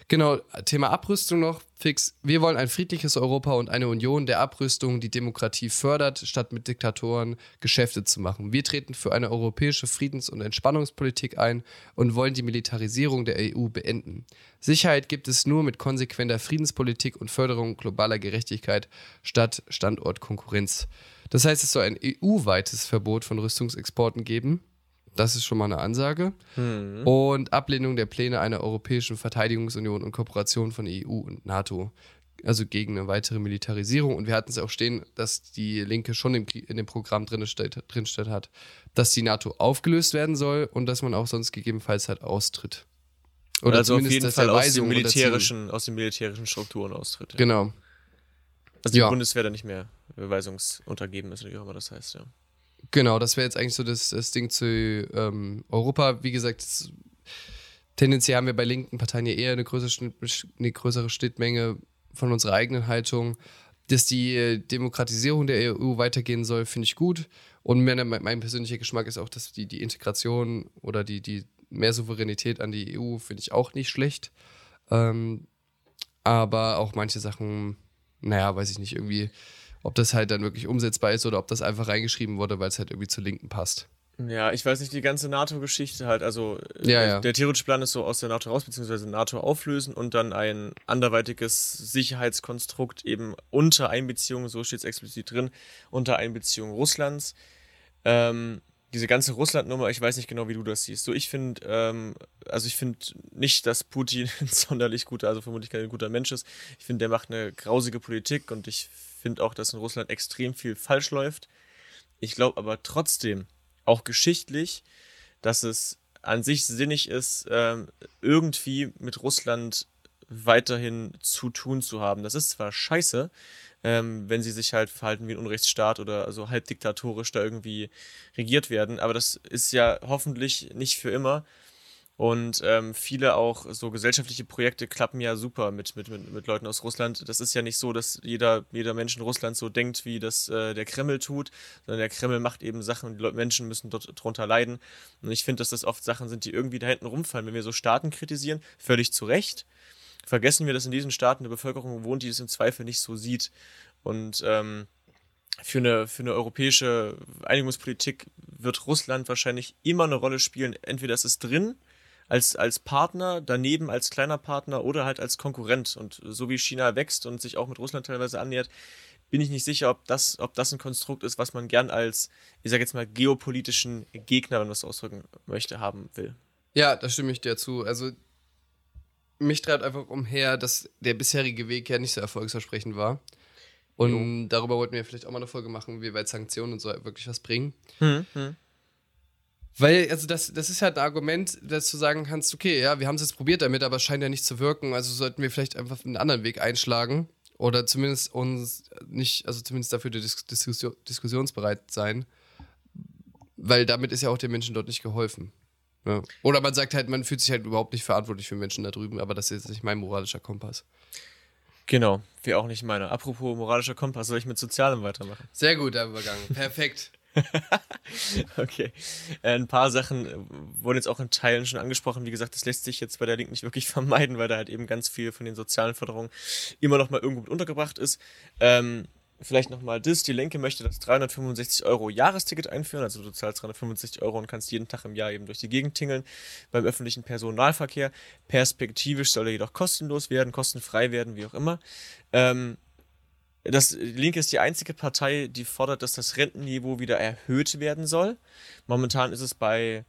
Genau, Thema Abrüstung noch fix. Wir wollen ein friedliches Europa und eine Union der Abrüstung, die Demokratie fördert, statt mit Diktatoren Geschäfte zu machen. Wir treten für eine europäische Friedens- und Entspannungspolitik ein und wollen die Militarisierung der EU beenden. Sicherheit gibt es nur mit konsequenter Friedenspolitik und Förderung globaler Gerechtigkeit statt Standortkonkurrenz. Das heißt, es soll ein EU-weites Verbot von Rüstungsexporten geben. Das ist schon mal eine Ansage. Mhm. Und Ablehnung der Pläne einer europäischen Verteidigungsunion und Kooperation von EU und NATO. Also gegen eine weitere Militarisierung. Und wir hatten es auch stehen, dass die Linke schon im, in dem Programm drin steht, drin steht hat, dass die NATO aufgelöst werden soll und dass man auch sonst gegebenenfalls halt austritt. Oder also auf jeden Fall aus den, militärischen, aus den militärischen Strukturen austritt. Ja. Genau. Also die ja. Bundeswehr dann nicht mehr beweisungsuntergeben ist, wie auch immer das heißt, ja. Genau, das wäre jetzt eigentlich so das, das Ding zu ähm, Europa. Wie gesagt, das, tendenziell haben wir bei linken Parteien ja eher eine größere, eine größere Schnittmenge von unserer eigenen Haltung. Dass die Demokratisierung der EU weitergehen soll, finde ich gut. Und mein, mein, persönlicher Geschmack ist auch, dass die, die Integration oder die, die mehr Souveränität an die EU finde ich auch nicht schlecht. Ähm, aber auch manche Sachen, naja, weiß ich nicht, irgendwie ob das halt dann wirklich umsetzbar ist oder ob das einfach reingeschrieben wurde, weil es halt irgendwie zur Linken passt. Ja, ich weiß nicht, die ganze NATO-Geschichte halt, also äh, ja, der, ja. der theoretische Plan ist so aus der NATO raus, beziehungsweise NATO auflösen und dann ein anderweitiges Sicherheitskonstrukt eben unter Einbeziehung, so steht es explizit drin, unter Einbeziehung Russlands Ähm, diese ganze Russland-Nummer, ich weiß nicht genau, wie du das siehst. So, ich finde, ähm, also ich finde nicht, dass Putin ein sonderlich guter, also vermutlich kein guter Mensch ist. Ich finde, der macht eine grausige Politik und ich finde auch, dass in Russland extrem viel falsch läuft. Ich glaube aber trotzdem, auch geschichtlich, dass es an sich sinnig ist, ähm, irgendwie mit Russland weiterhin zu tun zu haben. Das ist zwar scheiße, ähm, wenn sie sich halt verhalten wie ein Unrechtsstaat oder also halb diktatorisch da irgendwie regiert werden, aber das ist ja hoffentlich nicht für immer. Und ähm, viele auch so gesellschaftliche Projekte klappen ja super mit, mit, mit, mit Leuten aus Russland. Das ist ja nicht so, dass jeder, jeder Mensch in Russland so denkt, wie das äh, der Kreml tut, sondern der Kreml macht eben Sachen und die Menschen müssen dort drunter leiden. Und ich finde, dass das oft Sachen sind, die irgendwie da hinten rumfallen. Wenn wir so Staaten kritisieren, völlig zu Recht, vergessen wir, dass in diesen Staaten eine Bevölkerung wohnt, die das im Zweifel nicht so sieht. Und ähm, für eine, für eine europäische Einigungspolitik wird Russland wahrscheinlich immer eine Rolle spielen. Entweder ist es drin als, als Partner, daneben als kleiner Partner oder halt als Konkurrent. Und so wie China wächst und sich auch mit Russland teilweise annähert, bin ich nicht sicher, ob das, ob das ein Konstrukt ist, was man gern als, ich sage jetzt mal, geopolitischen Gegner, wenn man das ausdrücken möchte, haben will. Ja, da stimme ich dir zu. Also mich treibt einfach umher, dass der bisherige Weg ja nicht so erfolgsversprechend war. Und jo. darüber wollten wir vielleicht auch mal eine Folge machen, wie weit Sanktionen und so wirklich was bringen. Hm, hm. Weil, also das, das ist halt ein Argument, dass du sagen kannst, okay, ja, wir haben es jetzt probiert damit, aber es scheint ja nicht zu wirken, also sollten wir vielleicht einfach einen anderen Weg einschlagen oder zumindest uns nicht, also zumindest dafür Dis Diskussion, diskussionsbereit sein, weil damit ist ja auch den Menschen dort nicht geholfen. Ja. Oder man sagt halt, man fühlt sich halt überhaupt nicht verantwortlich für Menschen da drüben, aber das ist jetzt nicht mein moralischer Kompass. Genau, wie auch nicht meiner. Apropos moralischer Kompass, soll ich mit Sozialem weitermachen? Sehr gut, der Übergang. Perfekt. okay. Äh, ein paar Sachen äh, wurden jetzt auch in Teilen schon angesprochen. Wie gesagt, das lässt sich jetzt bei der Link nicht wirklich vermeiden, weil da halt eben ganz viel von den sozialen Förderungen immer noch mal irgendwo mit untergebracht ist. Ähm, vielleicht nochmal das. Die Linke möchte das 365 Euro Jahresticket einführen. Also du zahlst 365 Euro und kannst jeden Tag im Jahr eben durch die Gegend tingeln beim öffentlichen Personalverkehr. Perspektivisch soll er jedoch kostenlos werden, kostenfrei werden, wie auch immer. Ähm, das Linke ist die einzige Partei, die fordert, dass das Rentenniveau wieder erhöht werden soll. Momentan ist es bei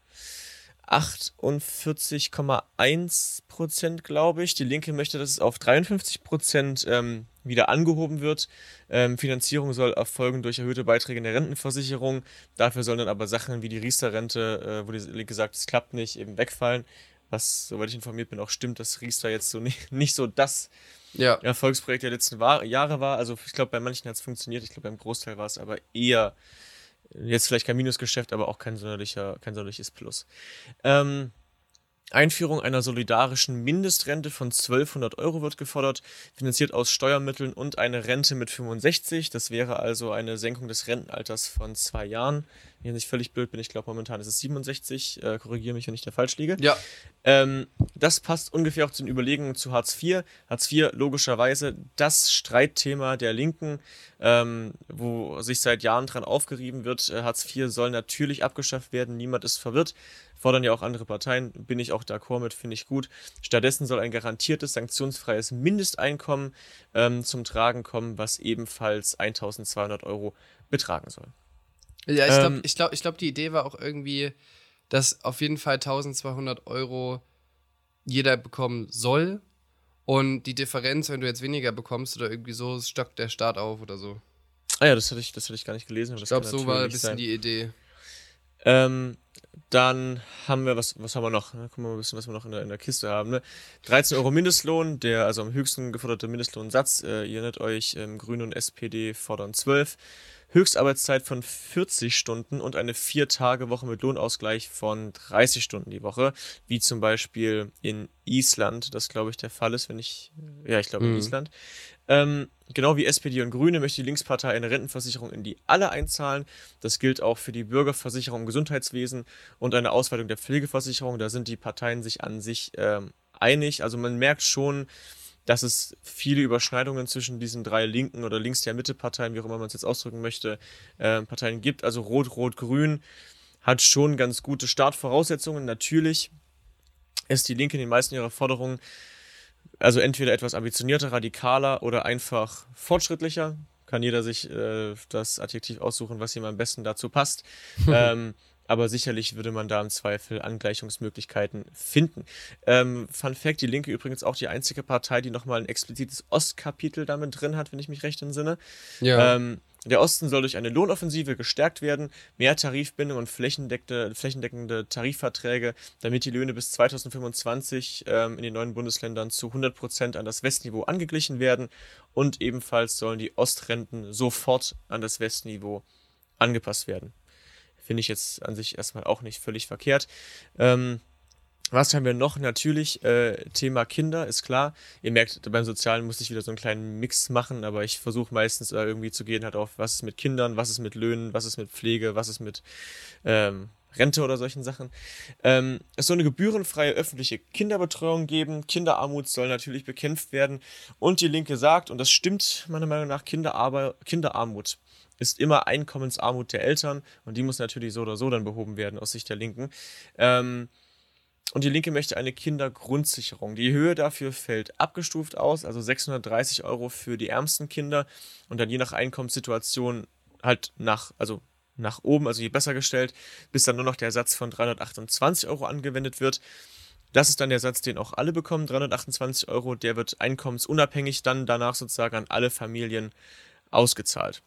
48,1 Prozent, glaube ich. Die Linke möchte, dass es auf 53 Prozent ähm, wieder angehoben wird. Ähm, Finanzierung soll erfolgen durch erhöhte Beiträge in der Rentenversicherung. Dafür sollen dann aber Sachen wie die Riester-Rente, äh, wo die Linke sagt, es klappt nicht, eben wegfallen. Was, soweit ich informiert bin, auch stimmt, dass Riester jetzt so nicht, nicht so das ja. Erfolgsprojekt der letzten Jahre war. Also ich glaube, bei manchen hat es funktioniert, ich glaube, beim Großteil war es aber eher jetzt vielleicht kein Minusgeschäft, aber auch kein sonderlicher, kein sonderliches Plus. Ähm, Einführung einer solidarischen Mindestrente von 1200 Euro wird gefordert, finanziert aus Steuermitteln und eine Rente mit 65. Das wäre also eine Senkung des Rentenalters von zwei Jahren. Wenn ich nicht völlig blöd bin, ich glaube momentan ist es 67. Äh, Korrigiere mich, wenn ich da falsch liege. Ja. Ähm, das passt ungefähr auch zu den Überlegungen zu Hartz IV. Hartz IV logischerweise das Streitthema der Linken, ähm, wo sich seit Jahren dran aufgerieben wird. Äh, Hartz IV soll natürlich abgeschafft werden. Niemand ist verwirrt fordern ja auch andere Parteien, bin ich auch d'accord mit, finde ich gut. Stattdessen soll ein garantiertes, sanktionsfreies Mindesteinkommen ähm, zum Tragen kommen, was ebenfalls 1200 Euro betragen soll. Ja, ich glaube, ähm, ich glaub, ich glaub, die Idee war auch irgendwie, dass auf jeden Fall 1200 Euro jeder bekommen soll. Und die Differenz, wenn du jetzt weniger bekommst oder irgendwie so, stockt der Staat auf oder so. Ah ja, das hatte ich, das hatte ich gar nicht gelesen. Ich glaube, so war ein bisschen sein. die Idee. Ähm, dann haben wir, was, was haben wir noch? Gucken wir mal ein bisschen, was wir noch in der, in der Kiste haben. Ne? 13 Euro Mindestlohn, der also am höchsten geforderte Mindestlohnsatz. Äh, ihr erinnert euch, ähm, Grüne und SPD fordern 12. Höchstarbeitszeit von 40 Stunden und eine Vier-Tage-Woche mit Lohnausgleich von 30 Stunden die Woche, wie zum Beispiel in Island, das glaube ich der Fall ist, wenn ich, ja, ich glaube mhm. in Island. Ähm, genau wie SPD und Grüne möchte die Linkspartei eine Rentenversicherung in die alle einzahlen. Das gilt auch für die Bürgerversicherung im Gesundheitswesen und eine Ausweitung der Pflegeversicherung. Da sind die Parteien sich an sich ähm, einig. Also man merkt schon, dass es viele Überschneidungen zwischen diesen drei linken oder links der Mitte Parteien, wie auch immer man es jetzt ausdrücken möchte, äh, Parteien gibt. Also Rot, Rot, Grün hat schon ganz gute Startvoraussetzungen. Natürlich ist die Linke in den meisten ihrer Forderungen also entweder etwas ambitionierter, radikaler oder einfach fortschrittlicher. kann jeder sich äh, das Adjektiv aussuchen, was ihm am besten dazu passt. ähm, aber sicherlich würde man da im Zweifel Angleichungsmöglichkeiten finden. Ähm, Fun Fact: Die Linke übrigens auch die einzige Partei, die nochmal ein explizites Ostkapitel damit drin hat, wenn ich mich recht entsinne. Ja. Ähm, der Osten soll durch eine Lohnoffensive gestärkt werden, mehr Tarifbindung und flächendeckende, flächendeckende Tarifverträge, damit die Löhne bis 2025 ähm, in den neuen Bundesländern zu 100 Prozent an das Westniveau angeglichen werden und ebenfalls sollen die Ostrenten sofort an das Westniveau angepasst werden. Finde ich jetzt an sich erstmal auch nicht völlig verkehrt. Ähm, was haben wir noch? Natürlich, äh, Thema Kinder ist klar. Ihr merkt, beim Sozialen muss ich wieder so einen kleinen Mix machen, aber ich versuche meistens äh, irgendwie zu gehen halt auf, was ist mit Kindern, was ist mit Löhnen, was ist mit Pflege, was ist mit ähm, Rente oder solchen Sachen. Ähm, es soll eine gebührenfreie öffentliche Kinderbetreuung geben. Kinderarmut soll natürlich bekämpft werden. Und die Linke sagt, und das stimmt meiner Meinung nach, Kinderarmut ist immer Einkommensarmut der Eltern und die muss natürlich so oder so dann behoben werden aus Sicht der Linken. Ähm, und die Linke möchte eine Kindergrundsicherung. Die Höhe dafür fällt abgestuft aus, also 630 Euro für die ärmsten Kinder und dann je nach Einkommenssituation halt nach, also nach oben, also je besser gestellt, bis dann nur noch der Satz von 328 Euro angewendet wird. Das ist dann der Satz, den auch alle bekommen, 328 Euro. Der wird einkommensunabhängig dann danach sozusagen an alle Familien ausgezahlt.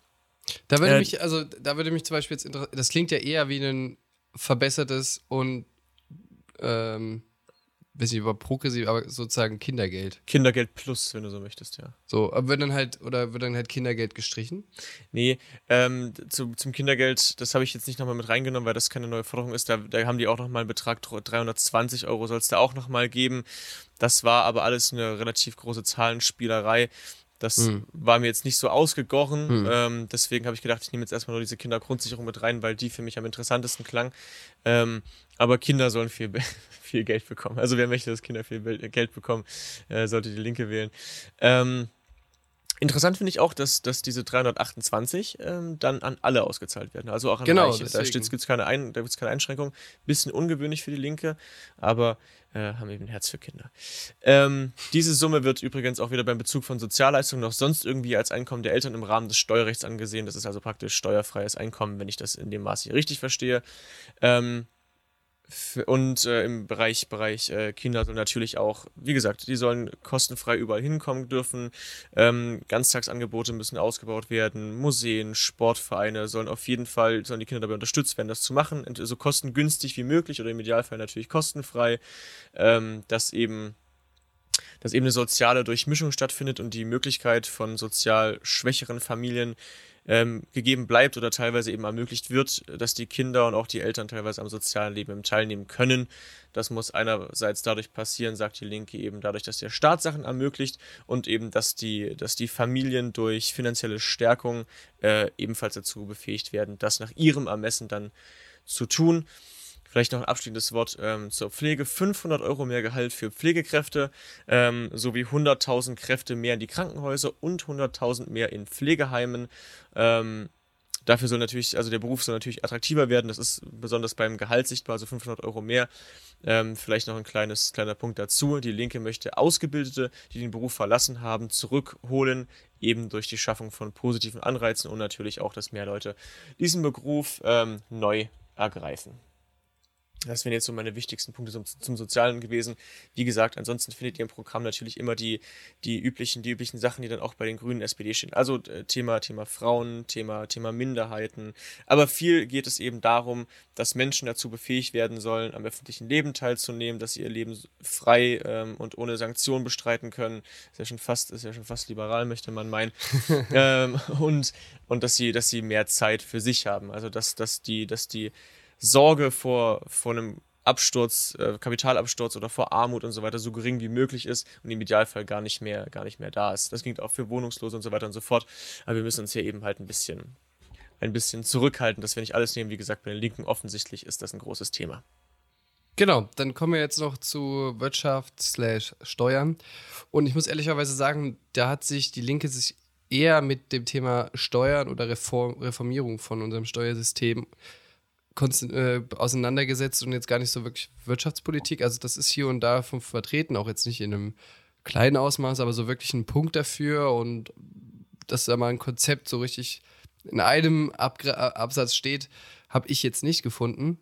Da würde äh, mich, also da würde mich zum Beispiel jetzt interessieren, das klingt ja eher wie ein verbessertes und ähm, weiß nicht, über progressiv, aber sozusagen Kindergeld. Kindergeld plus, wenn du so möchtest, ja. So, aber wird dann halt, oder wird dann halt Kindergeld gestrichen? Nee, ähm, zu, zum Kindergeld, das habe ich jetzt nicht nochmal mit reingenommen, weil das keine neue Forderung ist. Da, da haben die auch nochmal einen Betrag, 320 Euro soll es da auch nochmal geben. Das war aber alles eine relativ große Zahlenspielerei. Das mhm. war mir jetzt nicht so ausgegoren. Mhm. Ähm, deswegen habe ich gedacht, ich nehme jetzt erstmal nur diese Kindergrundsicherung mit rein, weil die für mich am interessantesten klang. Ähm, aber Kinder sollen viel, viel Geld bekommen. Also wer möchte, dass Kinder viel Geld bekommen, äh, sollte die Linke wählen. Ähm, Interessant finde ich auch, dass, dass diese 328 ähm, dann an alle ausgezahlt werden, also auch an genau, Reiche. Da gibt es keine, Ein keine Einschränkung. Bisschen ungewöhnlich für die Linke, aber äh, haben eben ein Herz für Kinder. Ähm, diese Summe wird übrigens auch wieder beim Bezug von Sozialleistungen noch sonst irgendwie als Einkommen der Eltern im Rahmen des Steuerrechts angesehen. Das ist also praktisch steuerfreies Einkommen, wenn ich das in dem Maße hier richtig verstehe. Ähm, und äh, im Bereich, Bereich äh, Kinder soll natürlich auch, wie gesagt, die sollen kostenfrei überall hinkommen dürfen. Ähm, Ganztagsangebote müssen ausgebaut werden. Museen, Sportvereine sollen auf jeden Fall, sollen die Kinder dabei unterstützt werden, das zu machen. So kostengünstig wie möglich oder im Idealfall natürlich kostenfrei. Ähm, dass eben dass eben eine soziale Durchmischung stattfindet und die Möglichkeit von sozial schwächeren Familien ähm, gegeben bleibt oder teilweise eben ermöglicht wird, dass die Kinder und auch die Eltern teilweise am sozialen Leben teilnehmen können. Das muss einerseits dadurch passieren, sagt die Linke eben dadurch, dass der Staat Sachen ermöglicht und eben, dass die, dass die Familien durch finanzielle Stärkung äh, ebenfalls dazu befähigt werden, das nach ihrem Ermessen dann zu tun. Vielleicht noch ein abschließendes Wort ähm, zur Pflege. 500 Euro mehr Gehalt für Pflegekräfte ähm, sowie 100.000 Kräfte mehr in die Krankenhäuser und 100.000 mehr in Pflegeheimen. Ähm, dafür soll natürlich, also der Beruf soll natürlich attraktiver werden. Das ist besonders beim Gehalt sichtbar, also 500 Euro mehr. Ähm, vielleicht noch ein kleines, kleiner Punkt dazu. Die Linke möchte Ausgebildete, die den Beruf verlassen haben, zurückholen, eben durch die Schaffung von positiven Anreizen und natürlich auch, dass mehr Leute diesen Beruf ähm, neu ergreifen. Das wären jetzt so meine wichtigsten Punkte zum, zum, Sozialen gewesen. Wie gesagt, ansonsten findet ihr im Programm natürlich immer die, die üblichen, die üblichen Sachen, die dann auch bei den Grünen SPD stehen. Also äh, Thema, Thema Frauen, Thema, Thema Minderheiten. Aber viel geht es eben darum, dass Menschen dazu befähigt werden sollen, am öffentlichen Leben teilzunehmen, dass sie ihr Leben frei ähm, und ohne Sanktionen bestreiten können. Ist ja schon fast, ist ja schon fast liberal, möchte man meinen. ähm, und, und dass sie, dass sie mehr Zeit für sich haben. Also dass, dass die, dass die Sorge vor, vor einem Absturz, äh, Kapitalabsturz oder vor Armut und so weiter so gering wie möglich ist und im Idealfall gar nicht mehr, gar nicht mehr da ist. Das klingt auch für Wohnungslose und so weiter und so fort. Aber wir müssen uns hier eben halt ein bisschen, ein bisschen zurückhalten, dass wir nicht alles nehmen. Wie gesagt, bei den Linken offensichtlich ist das ein großes Thema. Genau, dann kommen wir jetzt noch zu Wirtschaft slash Steuern. Und ich muss ehrlicherweise sagen, da hat sich die Linke sich eher mit dem Thema Steuern oder Reform, Reformierung von unserem Steuersystem äh, auseinandergesetzt und jetzt gar nicht so wirklich Wirtschaftspolitik. Also das ist hier und da vertreten, auch jetzt nicht in einem kleinen Ausmaß, aber so wirklich ein Punkt dafür und dass da mal ein Konzept so richtig in einem Abgra Absatz steht, habe ich jetzt nicht gefunden.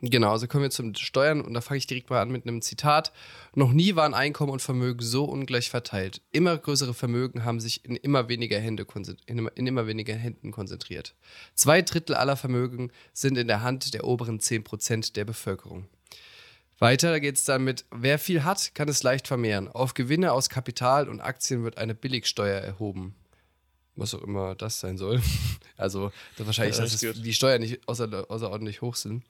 Genau, also kommen wir zum Steuern und da fange ich direkt mal an mit einem Zitat. Noch nie waren Einkommen und Vermögen so ungleich verteilt. Immer größere Vermögen haben sich in immer weniger, Hände in immer, weniger Händen konzentriert. Zwei Drittel aller Vermögen sind in der Hand der oberen 10% der Bevölkerung. Weiter geht es dann mit, wer viel hat, kann es leicht vermehren. Auf Gewinne aus Kapital und Aktien wird eine Billigsteuer erhoben was auch immer das sein soll. Also wahrscheinlich, ja, das dass die Steuern nicht außer, außerordentlich hoch sind.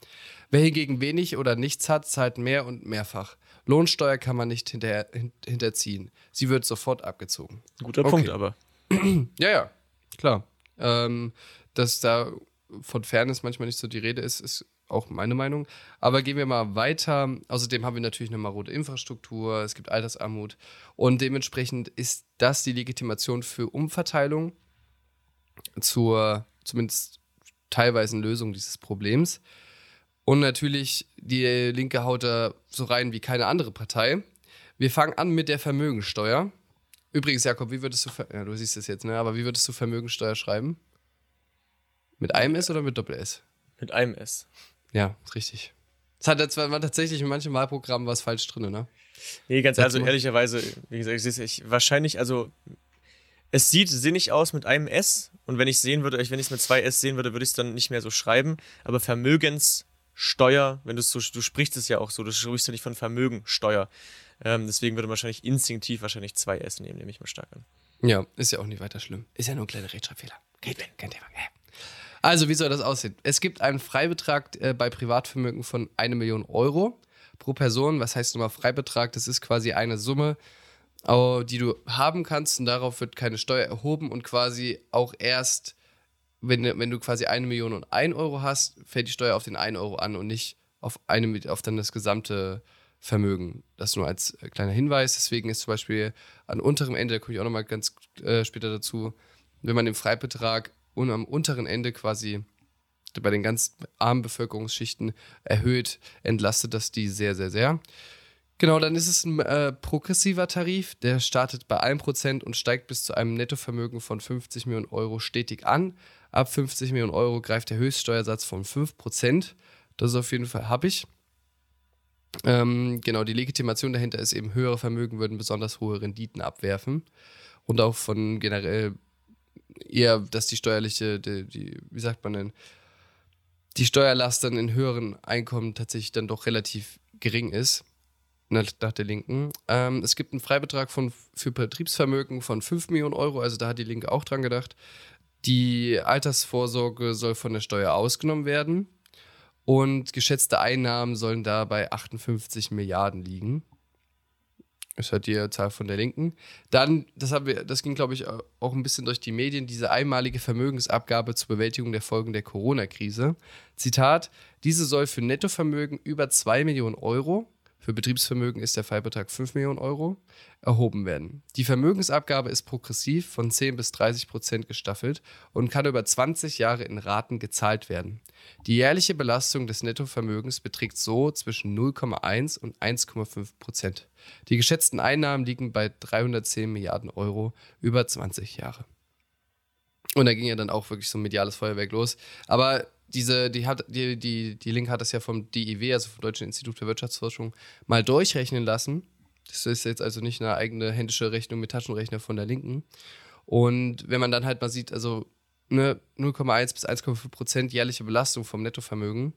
Wer hingegen wenig oder nichts hat, zahlt mehr und mehrfach. Lohnsteuer kann man nicht hinter, hinterziehen. Sie wird sofort abgezogen. Guter okay. Punkt, aber. ja, ja, klar. Ähm, dass da von Fairness manchmal nicht so die Rede ist, ist auch meine Meinung. Aber gehen wir mal weiter. Außerdem haben wir natürlich eine marode Infrastruktur, es gibt Altersarmut und dementsprechend ist das die Legitimation für Umverteilung zur zumindest teilweisen Lösung dieses Problems. Und natürlich, die Linke haut da so rein wie keine andere Partei. Wir fangen an mit der Vermögensteuer. Übrigens, Jakob, wie würdest du, ja, du siehst es jetzt, ne? aber wie würdest du Vermögensteuer schreiben? Mit einem S oder mit Doppel-S? Mit einem S. Ja, richtig. Es hat jetzt war tatsächlich in manchen Wahlprogrammen was falsch drin, ne? Nee, ganz also ehrlicherweise, wie gesagt, ich, ich wahrscheinlich, also es sieht sinnig aus mit einem S und wenn ich sehen würde, wenn ich es mit zwei S sehen würde, würde ich es dann nicht mehr so schreiben. Aber Vermögenssteuer, wenn du es so, du sprichst es ja auch so, du sprichst ja nicht von Vermögensteuer. Ähm, deswegen würde man wahrscheinlich instinktiv wahrscheinlich zwei S nehmen, nehme ich mal stark an. Ja, ist ja auch nicht weiter schlimm. Ist ja nur ein kleiner Rechtschreibfehler. Geht, kein Thema. Ja. Also, wie soll das aussehen? Es gibt einen Freibetrag äh, bei Privatvermögen von 1 Million Euro pro Person. Was heißt nochmal Freibetrag? Das ist quasi eine Summe, die du haben kannst und darauf wird keine Steuer erhoben und quasi auch erst, wenn, wenn du quasi eine Million und ein Euro hast, fällt die Steuer auf den 1 Euro an und nicht auf, eine, auf dann das gesamte Vermögen. Das nur als äh, kleiner Hinweis. Deswegen ist zum Beispiel an unterem Ende, da komme ich auch nochmal ganz äh, später dazu, wenn man den Freibetrag und am unteren Ende quasi bei den ganz armen Bevölkerungsschichten erhöht, entlastet das die sehr, sehr, sehr. Genau, dann ist es ein äh, progressiver Tarif, der startet bei 1% und steigt bis zu einem Nettovermögen von 50 Millionen Euro stetig an. Ab 50 Millionen Euro greift der Höchststeuersatz von 5%. Das ist auf jeden Fall habe ich. Ähm, genau, die Legitimation dahinter ist eben, höhere Vermögen würden besonders hohe Renditen abwerfen. Und auch von generell eher, dass die steuerliche, die, die, wie sagt man denn, die Steuerlast dann in höheren Einkommen tatsächlich dann doch relativ gering ist. Nach der Linken. Ähm, es gibt einen Freibetrag von, für Betriebsvermögen von 5 Millionen Euro, also da hat die Linke auch dran gedacht. Die Altersvorsorge soll von der Steuer ausgenommen werden und geschätzte Einnahmen sollen da bei 58 Milliarden liegen ist halt die Zahl von der Linken. Dann, das, haben wir, das ging, glaube ich, auch ein bisschen durch die Medien, diese einmalige Vermögensabgabe zur Bewältigung der Folgen der Corona-Krise. Zitat: Diese soll für Nettovermögen über 2 Millionen Euro, für Betriebsvermögen ist der Freibetrag 5 Millionen Euro, erhoben werden. Die Vermögensabgabe ist progressiv von 10 bis 30 Prozent gestaffelt und kann über 20 Jahre in Raten gezahlt werden. Die jährliche Belastung des Nettovermögens beträgt so zwischen 0,1 und 1,5 Prozent. Die geschätzten Einnahmen liegen bei 310 Milliarden Euro über 20 Jahre. Und da ging ja dann auch wirklich so ein mediales Feuerwerk los. Aber diese, die, hat, die, die, die Link hat das ja vom DIW, also vom Deutschen Institut für Wirtschaftsforschung, mal durchrechnen lassen. Das ist jetzt also nicht eine eigene händische Rechnung mit Taschenrechner von der Linken. Und wenn man dann halt mal sieht, also ne, 0,1 bis 1,5 Prozent jährliche Belastung vom Nettovermögen,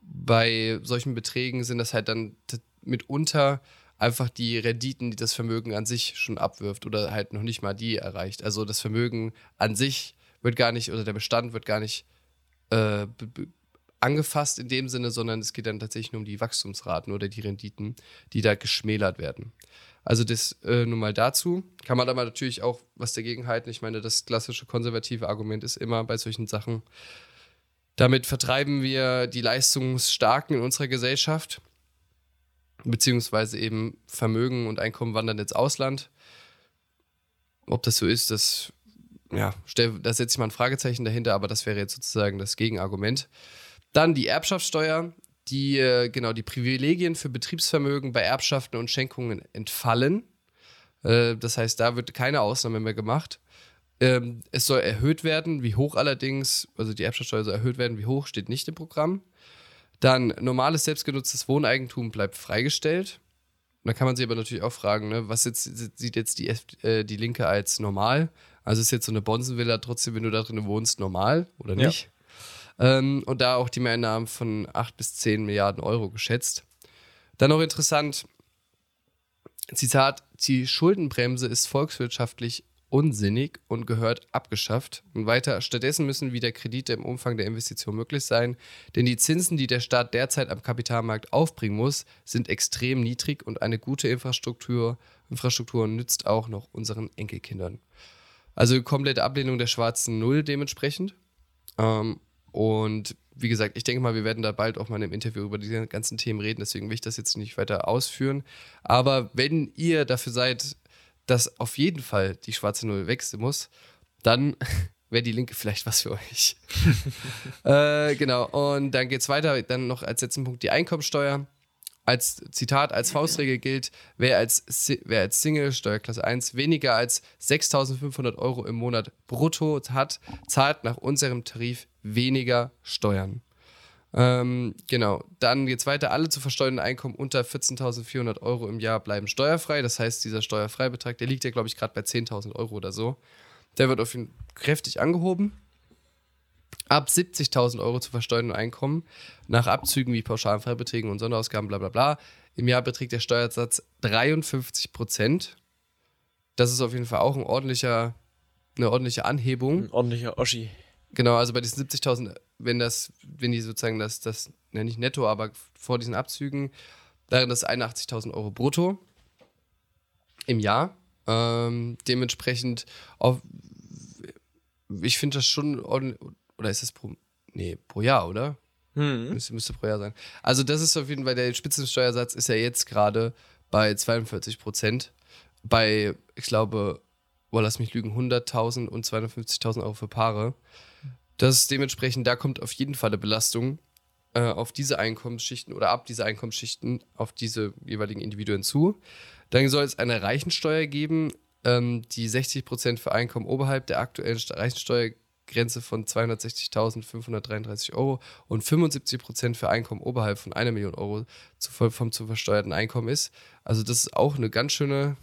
bei solchen Beträgen sind das halt dann mitunter einfach die Renditen, die das Vermögen an sich schon abwirft oder halt noch nicht mal die erreicht. Also das Vermögen an sich wird gar nicht oder der Bestand wird gar nicht äh, angefasst in dem Sinne, sondern es geht dann tatsächlich nur um die Wachstumsraten oder die Renditen, die da geschmälert werden. Also das äh, nur mal dazu. Kann man aber natürlich auch was dagegen halten. Ich meine, das klassische konservative Argument ist immer bei solchen Sachen, damit vertreiben wir die Leistungsstarken in unserer Gesellschaft, beziehungsweise eben Vermögen und Einkommen wandern ins Ausland. Ob das so ist, das, ja, da setze ich mal ein Fragezeichen dahinter, aber das wäre jetzt sozusagen das Gegenargument. Dann die Erbschaftssteuer, die, äh, genau, die Privilegien für Betriebsvermögen bei Erbschaften und Schenkungen entfallen. Äh, das heißt, da wird keine Ausnahme mehr gemacht. Ähm, es soll erhöht werden, wie hoch allerdings, also die Erbschaftssteuer soll erhöht werden, wie hoch steht nicht im Programm. Dann normales selbstgenutztes Wohneigentum bleibt freigestellt. Da kann man sich aber natürlich auch fragen, ne, was jetzt, sieht jetzt die, äh, die Linke als normal? Also ist jetzt so eine Bonsenvilla trotzdem, wenn du da drin wohnst, normal oder nicht? Ja. Ähm, und da auch die Mehreinnahmen von 8 bis 10 Milliarden Euro geschätzt. Dann noch interessant, Zitat, die Schuldenbremse ist volkswirtschaftlich unsinnig und gehört abgeschafft. Und weiter, stattdessen müssen wieder Kredite im Umfang der Investition möglich sein, denn die Zinsen, die der Staat derzeit am Kapitalmarkt aufbringen muss, sind extrem niedrig und eine gute Infrastruktur, Infrastruktur nützt auch noch unseren Enkelkindern. Also komplette Ablehnung der schwarzen Null dementsprechend. Ähm, und wie gesagt, ich denke mal, wir werden da bald auch mal in einem Interview über diese ganzen Themen reden, deswegen will ich das jetzt nicht weiter ausführen. Aber wenn ihr dafür seid, dass auf jeden Fall die schwarze Null wechseln muss, dann wäre die Linke vielleicht was für euch. äh, genau, und dann geht es weiter, dann noch als letzten Punkt die Einkommensteuer. Als Zitat, als Faustregel gilt, wer als, wer als Single, Steuerklasse 1, weniger als 6.500 Euro im Monat brutto hat, zahlt nach unserem Tarif weniger Steuern. Ähm, genau, dann geht es weiter. Alle zu versteuernden Einkommen unter 14.400 Euro im Jahr bleiben steuerfrei. Das heißt, dieser Steuerfreibetrag, der liegt ja, glaube ich, gerade bei 10.000 Euro oder so. Der wird auf ihn kräftig angehoben. Ab 70.000 Euro zu versteuernden Einkommen nach Abzügen wie pauschalen Freibeträgen und Sonderausgaben, bla bla bla. Im Jahr beträgt der Steuersatz 53 Prozent. Das ist auf jeden Fall auch ein ordentlicher, eine ordentliche Anhebung. Ein ordentlicher Oschi. Genau, also bei diesen 70.000, wenn das, wenn die sozusagen das, das, ja nicht netto, aber vor diesen Abzügen, wären das 81.000 Euro brutto im Jahr. Ähm, dementsprechend, auf, ich finde das schon, oder ist das pro, nee, pro Jahr, oder? Hm. Müsste, müsste pro Jahr sein. Also das ist auf jeden Fall, der Spitzensteuersatz ist ja jetzt gerade bei 42 Prozent. Bei, ich glaube, boah, lass mich lügen, 100.000 und 250.000 Euro für Paare. Das ist dementsprechend, da kommt auf jeden Fall eine Belastung äh, auf diese Einkommensschichten oder ab diese Einkommensschichten auf diese jeweiligen Individuen zu. Dann soll es eine Reichensteuer geben, ähm, die 60% für Einkommen oberhalb der aktuellen Reichensteuergrenze von 260.533 Euro und 75% für Einkommen oberhalb von einer Million Euro zu, vom zu versteuerten Einkommen ist. Also das ist auch eine ganz schöne,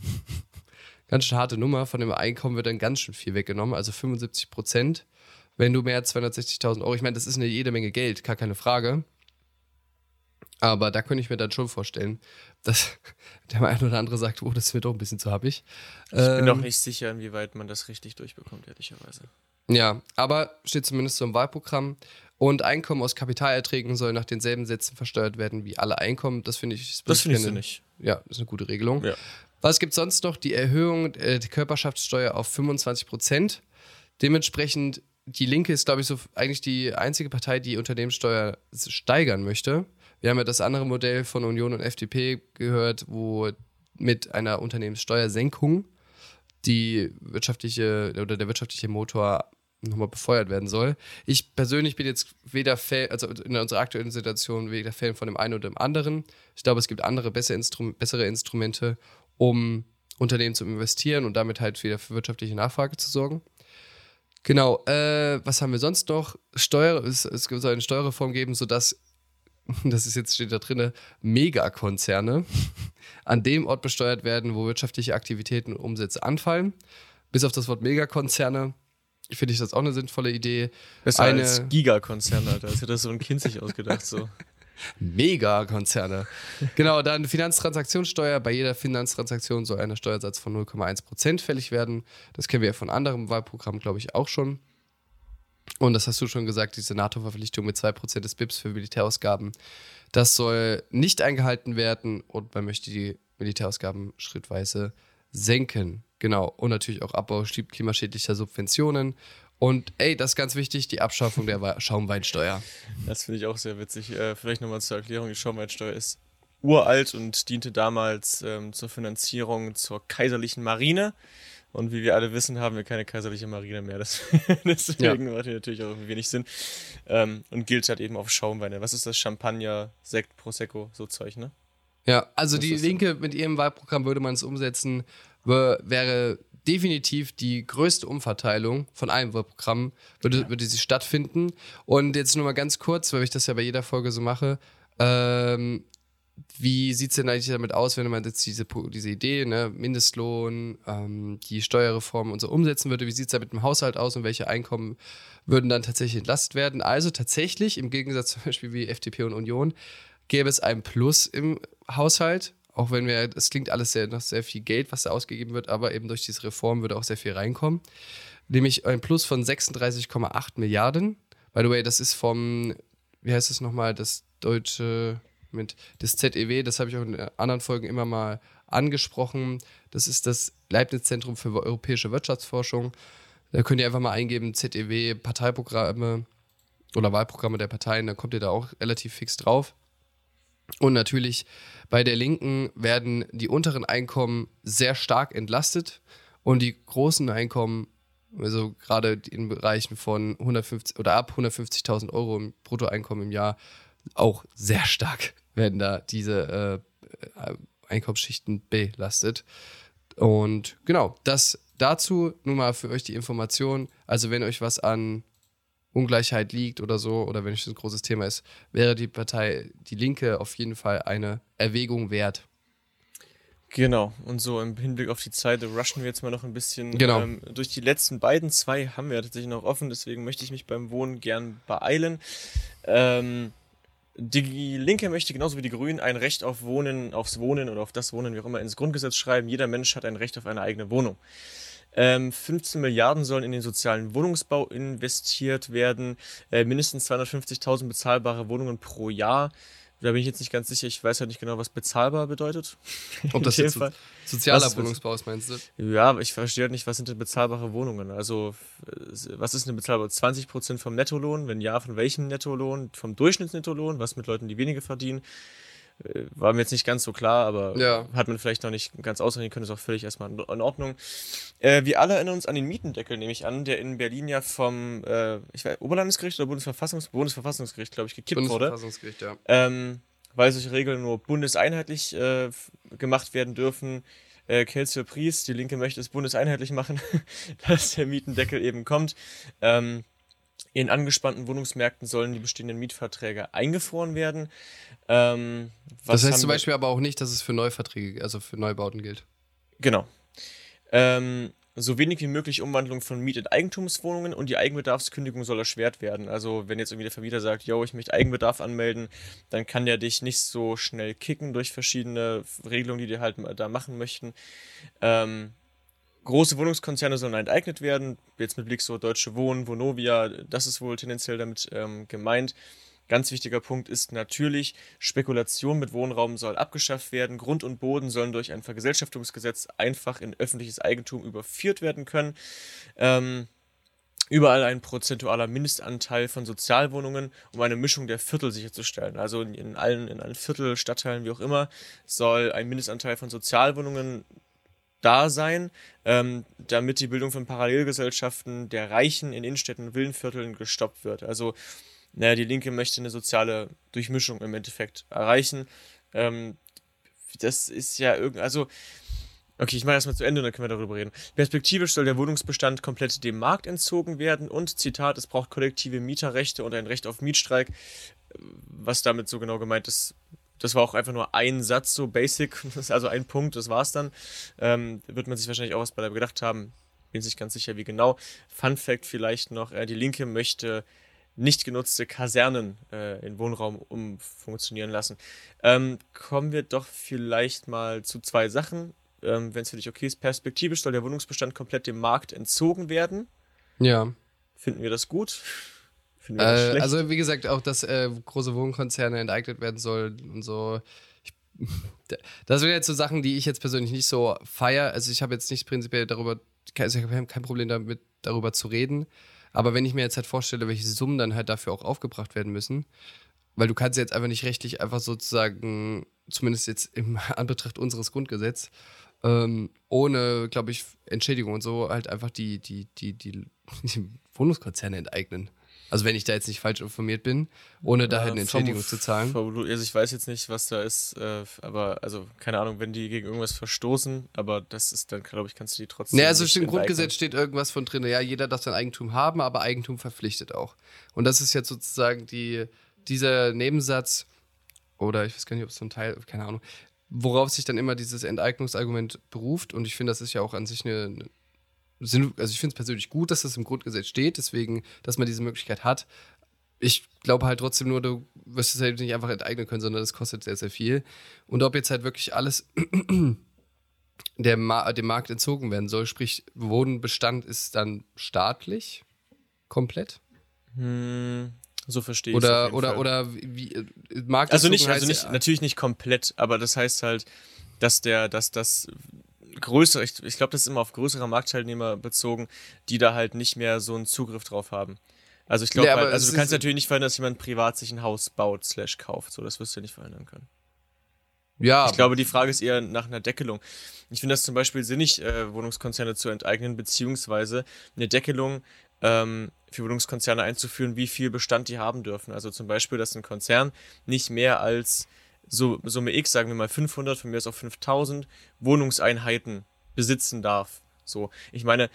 ganz schön harte Nummer. Von dem Einkommen wird dann ganz schön viel weggenommen, also 75 Prozent wenn du mehr als 260.000 Euro, ich meine, das ist eine jede Menge Geld, gar keine Frage. Aber da könnte ich mir dann schon vorstellen, dass der eine oder andere sagt, oh, das wird doch ein bisschen zu happig. Ich ähm, bin noch nicht sicher, inwieweit man das richtig durchbekommt, ehrlicherweise. Ja, aber steht zumindest so im Wahlprogramm. Und Einkommen aus Kapitalerträgen soll nach denselben Sätzen versteuert werden wie alle Einkommen. Das finde ich. Das finde ich nicht. Ja, das ist eine gute Regelung. Ja. Was gibt es sonst noch? Die Erhöhung äh, der Körperschaftssteuer auf 25 Prozent. Dementsprechend die Linke ist, glaube ich, so eigentlich die einzige Partei, die Unternehmenssteuer steigern möchte. Wir haben ja das andere Modell von Union und FDP gehört, wo mit einer Unternehmenssteuersenkung die wirtschaftliche oder der wirtschaftliche Motor nochmal befeuert werden soll. Ich persönlich bin jetzt weder Fan, also in unserer aktuellen Situation weder Fan von dem einen oder dem anderen. Ich glaube, es gibt andere bessere, Instrum bessere Instrumente, um Unternehmen zu investieren und damit halt wieder für wirtschaftliche Nachfrage zu sorgen. Genau, äh, was haben wir sonst noch? Steuer, es, es soll eine Steuerreform geben, sodass, das ist jetzt steht da drin, Megakonzerne an dem Ort besteuert werden, wo wirtschaftliche Aktivitäten und Umsätze anfallen. Bis auf das Wort Megakonzerne finde ich das auch eine sinnvolle Idee. Besser eine, als Gigakonzerne, Alter. Als hätte das so ein Kind sich ausgedacht, so. Megakonzerne. genau, dann Finanztransaktionssteuer. Bei jeder Finanztransaktion soll ein Steuersatz von 0,1% fällig werden. Das kennen wir ja von anderen Wahlprogrammen, glaube ich, auch schon. Und das hast du schon gesagt, diese NATO-Verpflichtung mit 2% des BIPs für Militärausgaben, das soll nicht eingehalten werden und man möchte die Militärausgaben schrittweise senken. Genau. Und natürlich auch Abbau klimaschädlicher Subventionen und ey, das ist ganz wichtig, die Abschaffung der Schaumweinsteuer. Das finde ich auch sehr witzig. Äh, vielleicht nochmal zur Erklärung, die Schaumweinsteuer ist uralt und diente damals ähm, zur Finanzierung zur kaiserlichen Marine. Und wie wir alle wissen, haben wir keine kaiserliche Marine mehr. Das, deswegen ja. macht die natürlich auch wenig Sinn. Ähm, und gilt halt eben auf Schaumweine. Was ist das? Champagner, Sekt, Prosecco, so Zeug, ne? Ja, also Was die Linke mit ihrem Wahlprogramm würde man es umsetzen, wäre definitiv die größte Umverteilung von allen Wahlprogrammen, würde, würde sie stattfinden. Und jetzt nur mal ganz kurz, weil ich das ja bei jeder Folge so mache. Ähm, wie sieht es denn eigentlich damit aus, wenn man jetzt diese, diese Idee, ne, Mindestlohn, ähm, die Steuerreform und so umsetzen würde? Wie sieht es da mit dem Haushalt aus und welche Einkommen würden dann tatsächlich entlastet werden? Also tatsächlich, im Gegensatz zum Beispiel wie FDP und Union, gäbe es ein Plus im Haushalt. Auch wenn wir, es klingt alles sehr, noch sehr viel Geld, was da ausgegeben wird, aber eben durch diese Reform würde auch sehr viel reinkommen. Nämlich ein Plus von 36,8 Milliarden. By the way, das ist vom, wie heißt es nochmal, das deutsche mit das ZEW, das habe ich auch in anderen Folgen immer mal angesprochen. Das ist das Leibniz-Zentrum für europäische Wirtschaftsforschung. Da könnt ihr einfach mal eingeben, ZEW, Parteiprogramme oder Wahlprogramme der Parteien, da kommt ihr da auch relativ fix drauf. Und natürlich bei der Linken werden die unteren Einkommen sehr stark entlastet und die großen Einkommen, also gerade in Bereichen von 150 oder ab 150.000 Euro im Bruttoeinkommen im Jahr, auch sehr stark werden da diese äh, Einkommensschichten belastet. Und genau, das dazu nun mal für euch die Information. Also wenn euch was an Ungleichheit liegt oder so, oder wenn es ein großes Thema ist, wäre die Partei Die Linke auf jeden Fall eine Erwägung wert. Genau, und so im Hinblick auf die Zeit rushen wir jetzt mal noch ein bisschen. Genau. Ähm, durch die letzten beiden zwei haben wir tatsächlich noch offen, deswegen möchte ich mich beim Wohnen gern beeilen. Ähm, die Linke möchte genauso wie die Grünen ein Recht auf Wohnen, aufs Wohnen oder auf das Wohnen, wie auch immer, ins Grundgesetz schreiben. Jeder Mensch hat ein Recht auf eine eigene Wohnung. Ähm, 15 Milliarden sollen in den sozialen Wohnungsbau investiert werden. Äh, mindestens 250.000 bezahlbare Wohnungen pro Jahr. Da bin ich jetzt nicht ganz sicher. Ich weiß halt nicht genau, was bezahlbar bedeutet. Ob das jetzt so, sozialer was, Wohnungsbau ist, meinst du? Ja, ich verstehe halt nicht, was sind denn bezahlbare Wohnungen? Also, was ist eine bezahlbare? 20 Prozent vom Nettolohn? Wenn ja, von welchem Nettolohn? Vom Durchschnittsnettolohn? Was mit Leuten, die weniger verdienen? Äh, war mir jetzt nicht ganz so klar, aber ja. hat man vielleicht noch nicht ganz ausrechnen können, ist auch völlig erstmal in Ordnung. Äh, wir alle erinnern uns an den Mietendeckel, nehme ich an, der in Berlin ja vom äh, ich weiß, Oberlandesgericht oder Bundesverfassungs Bundesverfassungsgericht, glaube ich, gekippt Bundesverfassungsgericht, wurde. Ja. Ähm, weil solche Regeln nur bundeseinheitlich äh, gemacht werden dürfen. Äh, Kelsey Priest, die Linke möchte es bundeseinheitlich machen, dass der Mietendeckel eben kommt. Ähm, in angespannten Wohnungsmärkten sollen die bestehenden Mietverträge eingefroren werden. Ähm, das heißt zum Beispiel aber auch nicht, dass es für Neuverträge, also für Neubauten gilt. Genau. Ähm, so wenig wie möglich Umwandlung von Miet- in Eigentumswohnungen und die Eigenbedarfskündigung soll erschwert werden. Also wenn jetzt irgendwie der Vermieter sagt, yo, ich möchte Eigenbedarf anmelden, dann kann der dich nicht so schnell kicken durch verschiedene Regelungen, die die halt da machen möchten. Ähm, große Wohnungskonzerne sollen enteignet werden. Jetzt mit Blick so Deutsche Wohnen, Vonovia, das ist wohl tendenziell damit ähm, gemeint. Ganz wichtiger Punkt ist natürlich, Spekulation mit Wohnraum soll abgeschafft werden. Grund und Boden sollen durch ein Vergesellschaftungsgesetz einfach in öffentliches Eigentum überführt werden können. Ähm, überall ein prozentualer Mindestanteil von Sozialwohnungen, um eine Mischung der Viertel sicherzustellen. Also in allen, in allen Viertel, Stadtteilen, wie auch immer, soll ein Mindestanteil von Sozialwohnungen da sein, ähm, damit die Bildung von Parallelgesellschaften der Reichen in Innenstädten und Villenvierteln gestoppt wird. Also naja, die Linke möchte eine soziale Durchmischung im Endeffekt erreichen. Ähm, das ist ja irgendwie, also, okay, ich mache erstmal zu Ende und dann können wir darüber reden. Perspektivisch soll der Wohnungsbestand komplett dem Markt entzogen werden und, Zitat, es braucht kollektive Mieterrechte und ein Recht auf Mietstreik. Was damit so genau gemeint ist, das war auch einfach nur ein Satz, so basic, also ein Punkt, das war's dann. Ähm, wird man sich wahrscheinlich auch was bei der gedacht haben, bin sich ganz sicher, wie genau. Fun Fact vielleicht noch: äh, Die Linke möchte nicht genutzte Kasernen äh, in Wohnraum umfunktionieren lassen. Ähm, kommen wir doch vielleicht mal zu zwei Sachen. Ähm, Wenn es für dich okay ist, perspektivisch soll der Wohnungsbestand komplett dem Markt entzogen werden. Ja. Finden wir das gut? Äh? Also wie gesagt, auch dass äh, große Wohnkonzerne enteignet werden sollen und so. Ich, das sind jetzt so Sachen, die ich jetzt persönlich nicht so feier. Also ich habe jetzt nicht prinzipiell darüber, also ich habe kein Problem damit, darüber zu reden. Aber wenn ich mir jetzt halt vorstelle, welche Summen dann halt dafür auch aufgebracht werden müssen, weil du kannst jetzt einfach nicht rechtlich einfach sozusagen, zumindest jetzt im Anbetracht unseres Grundgesetzes, ähm, ohne, glaube ich, Entschädigung und so halt einfach die, die, die, die, die Wohnungskonzerne enteignen. Also wenn ich da jetzt nicht falsch informiert bin, ohne da halt eine Entschädigung zu zahlen. Also ich weiß jetzt nicht, was da ist, äh, aber also keine Ahnung, wenn die gegen irgendwas verstoßen, aber das ist dann, glaube ich, kannst du die trotzdem. Ja, also im Grundgesetz steht irgendwas von drin, ja, jeder darf sein Eigentum haben, aber Eigentum verpflichtet auch. Und das ist jetzt sozusagen die, dieser Nebensatz, oder ich weiß gar nicht, ob es so ein Teil, keine Ahnung, worauf sich dann immer dieses Enteignungsargument beruft. Und ich finde, das ist ja auch an sich eine, also ich finde es persönlich gut, dass das im Grundgesetz steht, deswegen, dass man diese Möglichkeit hat. Ich glaube halt trotzdem nur, du wirst es halt nicht einfach enteignen können, sondern das kostet sehr, sehr viel. Und ob jetzt halt wirklich alles der Ma dem Markt entzogen werden soll, sprich, Wohnbestand ist dann staatlich komplett? Hm, so verstehe ich Oder, oder, oder wie, äh, Markt Also nicht, also nicht, natürlich nicht komplett, aber das heißt halt, dass der, dass das größere, ich, ich glaube, das ist immer auf größere Marktteilnehmer bezogen, die da halt nicht mehr so einen Zugriff drauf haben. Also ich glaube, halt, also du kannst natürlich nicht verhindern, dass jemand privat sich ein Haus baut, slash kauft. So, das wirst du ja nicht verhindern können. Ja. Ich glaube, die Frage ist eher nach einer Deckelung. Ich finde das zum Beispiel sinnig, äh, Wohnungskonzerne zu enteignen, beziehungsweise eine Deckelung ähm, für Wohnungskonzerne einzuführen, wie viel Bestand die haben dürfen. Also zum Beispiel, dass ein Konzern nicht mehr als so, Summe X, sagen wir mal 500, von mir aus auch 5000 Wohnungseinheiten besitzen darf. So, ich meine,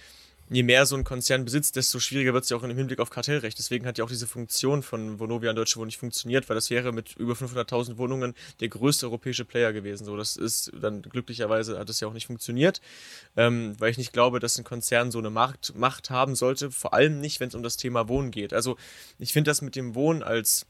je mehr so ein Konzern besitzt, desto schwieriger wird es ja auch im Hinblick auf Kartellrecht. Deswegen hat ja auch diese Funktion von Vonovia und Deutsche Wohnen nicht funktioniert, weil das wäre mit über 500.000 Wohnungen der größte europäische Player gewesen. So, das ist dann glücklicherweise hat das ja auch nicht funktioniert, ähm, weil ich nicht glaube, dass ein Konzern so eine Marktmacht haben sollte, vor allem nicht, wenn es um das Thema Wohnen geht. Also ich finde das mit dem Wohnen als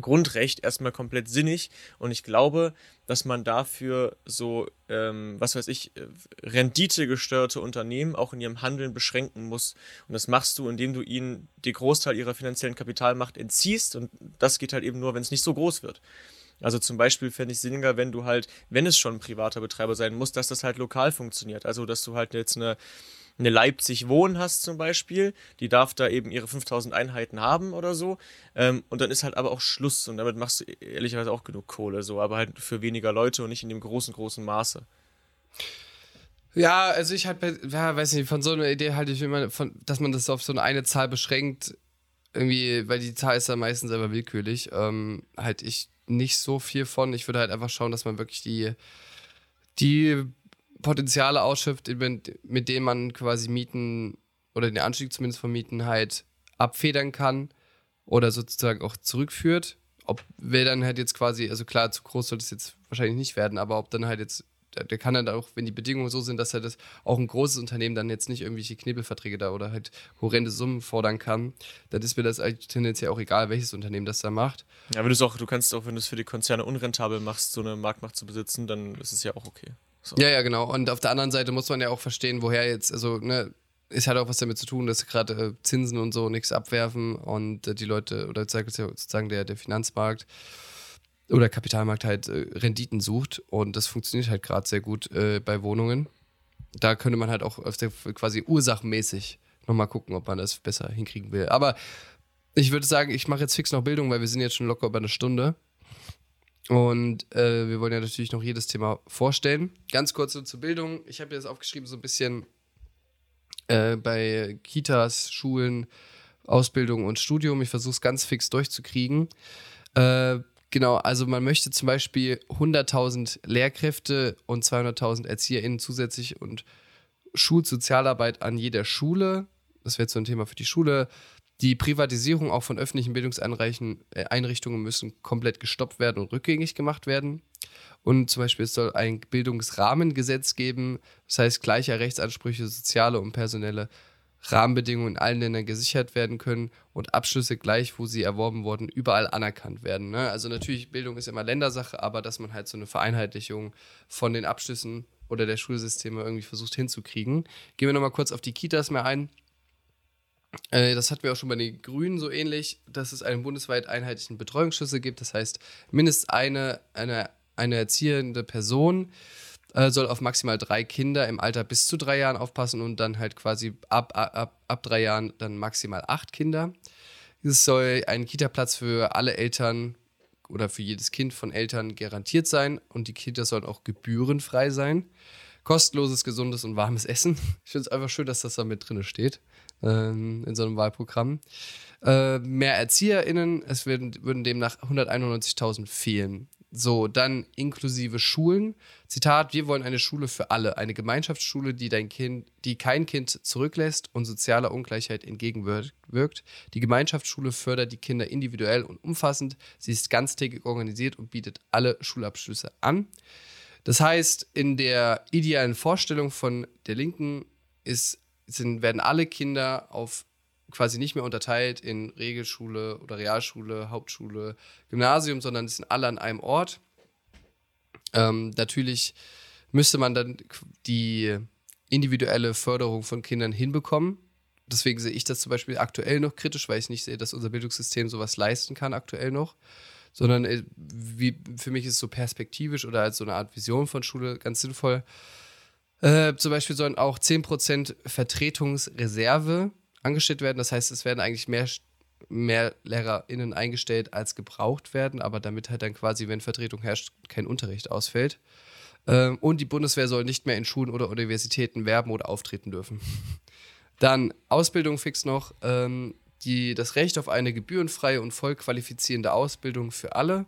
Grundrecht erstmal komplett sinnig und ich glaube, dass man dafür so, ähm, was weiß ich, äh, renditegesteuerte Unternehmen auch in ihrem Handeln beschränken muss. Und das machst du, indem du ihnen den Großteil ihrer finanziellen Kapitalmacht entziehst und das geht halt eben nur, wenn es nicht so groß wird. Also zum Beispiel fände ich sinniger, wenn du halt, wenn es schon ein privater Betreiber sein muss, dass das halt lokal funktioniert. Also dass du halt jetzt eine eine Leipzig Wohn hast zum Beispiel, die darf da eben ihre 5000 Einheiten haben oder so. Ähm, und dann ist halt aber auch Schluss und damit machst du ehrlicherweise auch genug Kohle, so, aber halt für weniger Leute und nicht in dem großen, großen Maße. Ja, also ich halt, ja, weiß nicht, von so einer Idee halte ich immer, von, dass man das auf so eine, Zahl beschränkt, irgendwie, weil die Zahl ist ja meistens selber willkürlich, ähm, halt ich nicht so viel von. Ich würde halt einfach schauen, dass man wirklich die, die Potenziale ausschöpft, mit denen man quasi Mieten oder den Anstieg zumindest von Mieten halt abfedern kann oder sozusagen auch zurückführt. Ob wer dann halt jetzt quasi, also klar, zu groß sollte es jetzt wahrscheinlich nicht werden, aber ob dann halt jetzt, der kann dann auch, wenn die Bedingungen so sind, dass er das auch ein großes Unternehmen dann jetzt nicht irgendwelche Knebelverträge da oder halt horrende Summen fordern kann, dann ist mir das eigentlich tendenziell auch egal, welches Unternehmen das da macht. Ja, wenn du es auch, du kannst auch, wenn du es für die Konzerne unrentabel machst, so eine Marktmacht zu besitzen, dann ist es ja auch okay. So. Ja, ja, genau. Und auf der anderen Seite muss man ja auch verstehen, woher jetzt, also, ne, ist halt auch was damit zu tun, dass gerade äh, Zinsen und so nichts abwerfen und äh, die Leute, oder sozusagen der, der Finanzmarkt oder Kapitalmarkt halt äh, Renditen sucht und das funktioniert halt gerade sehr gut äh, bei Wohnungen. Da könnte man halt auch quasi ursachenmäßig nochmal gucken, ob man das besser hinkriegen will. Aber ich würde sagen, ich mache jetzt fix noch Bildung, weil wir sind jetzt schon locker über eine Stunde. Und äh, wir wollen ja natürlich noch jedes Thema vorstellen. Ganz kurz so zur Bildung. Ich habe jetzt aufgeschrieben, so ein bisschen äh, bei Kitas, Schulen, Ausbildung und Studium. Ich versuche es ganz fix durchzukriegen. Äh, genau, also man möchte zum Beispiel 100.000 Lehrkräfte und 200.000 ErzieherInnen zusätzlich und Schulsozialarbeit an jeder Schule. Das wäre jetzt so ein Thema für die Schule. Die Privatisierung auch von öffentlichen Bildungseinrichtungen äh, müssen komplett gestoppt werden und rückgängig gemacht werden. Und zum Beispiel es soll ein Bildungsrahmengesetz geben, das heißt gleiche Rechtsansprüche, soziale und personelle Rahmenbedingungen in allen Ländern gesichert werden können und Abschlüsse gleich, wo sie erworben wurden, überall anerkannt werden. Ne? Also natürlich, Bildung ist immer Ländersache, aber dass man halt so eine Vereinheitlichung von den Abschlüssen oder der Schulsysteme irgendwie versucht hinzukriegen. Gehen wir nochmal kurz auf die Kitas mehr ein. Äh, das hatten wir auch schon bei den Grünen so ähnlich, dass es einen bundesweit einheitlichen Betreuungsschlüssel gibt. Das heißt, mindestens eine, eine, eine erziehende Person äh, soll auf maximal drei Kinder im Alter bis zu drei Jahren aufpassen und dann halt quasi ab, ab, ab drei Jahren dann maximal acht Kinder. Es soll ein Kita-Platz für alle Eltern oder für jedes Kind von Eltern garantiert sein und die Kinder sollen auch gebührenfrei sein. kostenloses, gesundes und warmes Essen. Ich finde es einfach schön, dass das da mit drin steht ähm, in so einem Wahlprogramm. Äh, mehr ErzieherInnen, es würden, würden demnach 191.000 fehlen. So, dann inklusive Schulen. Zitat: Wir wollen eine Schule für alle, eine Gemeinschaftsschule, die dein Kind, die kein Kind zurücklässt und sozialer Ungleichheit entgegenwirkt. Die Gemeinschaftsschule fördert die Kinder individuell und umfassend. Sie ist ganztägig organisiert und bietet alle Schulabschlüsse an. Das heißt, in der idealen Vorstellung von der Linken ist, sind, werden alle Kinder auf quasi nicht mehr unterteilt in Regelschule oder Realschule, Hauptschule, Gymnasium, sondern es sind alle an einem Ort. Ähm, natürlich müsste man dann die individuelle Förderung von Kindern hinbekommen. Deswegen sehe ich das zum Beispiel aktuell noch kritisch, weil ich nicht sehe, dass unser Bildungssystem sowas leisten kann aktuell noch. Sondern äh, wie, für mich ist es so perspektivisch oder als so eine Art Vision von Schule ganz sinnvoll. Äh, zum Beispiel sollen auch 10% Vertretungsreserve angestellt werden. Das heißt, es werden eigentlich mehr, mehr LehrerInnen eingestellt, als gebraucht werden, aber damit halt dann quasi, wenn Vertretung herrscht, kein Unterricht ausfällt. Ähm, und die Bundeswehr soll nicht mehr in Schulen oder Universitäten werben oder auftreten dürfen. Dann Ausbildung fix noch. Ähm, die, das Recht auf eine gebührenfreie und voll qualifizierende Ausbildung für alle.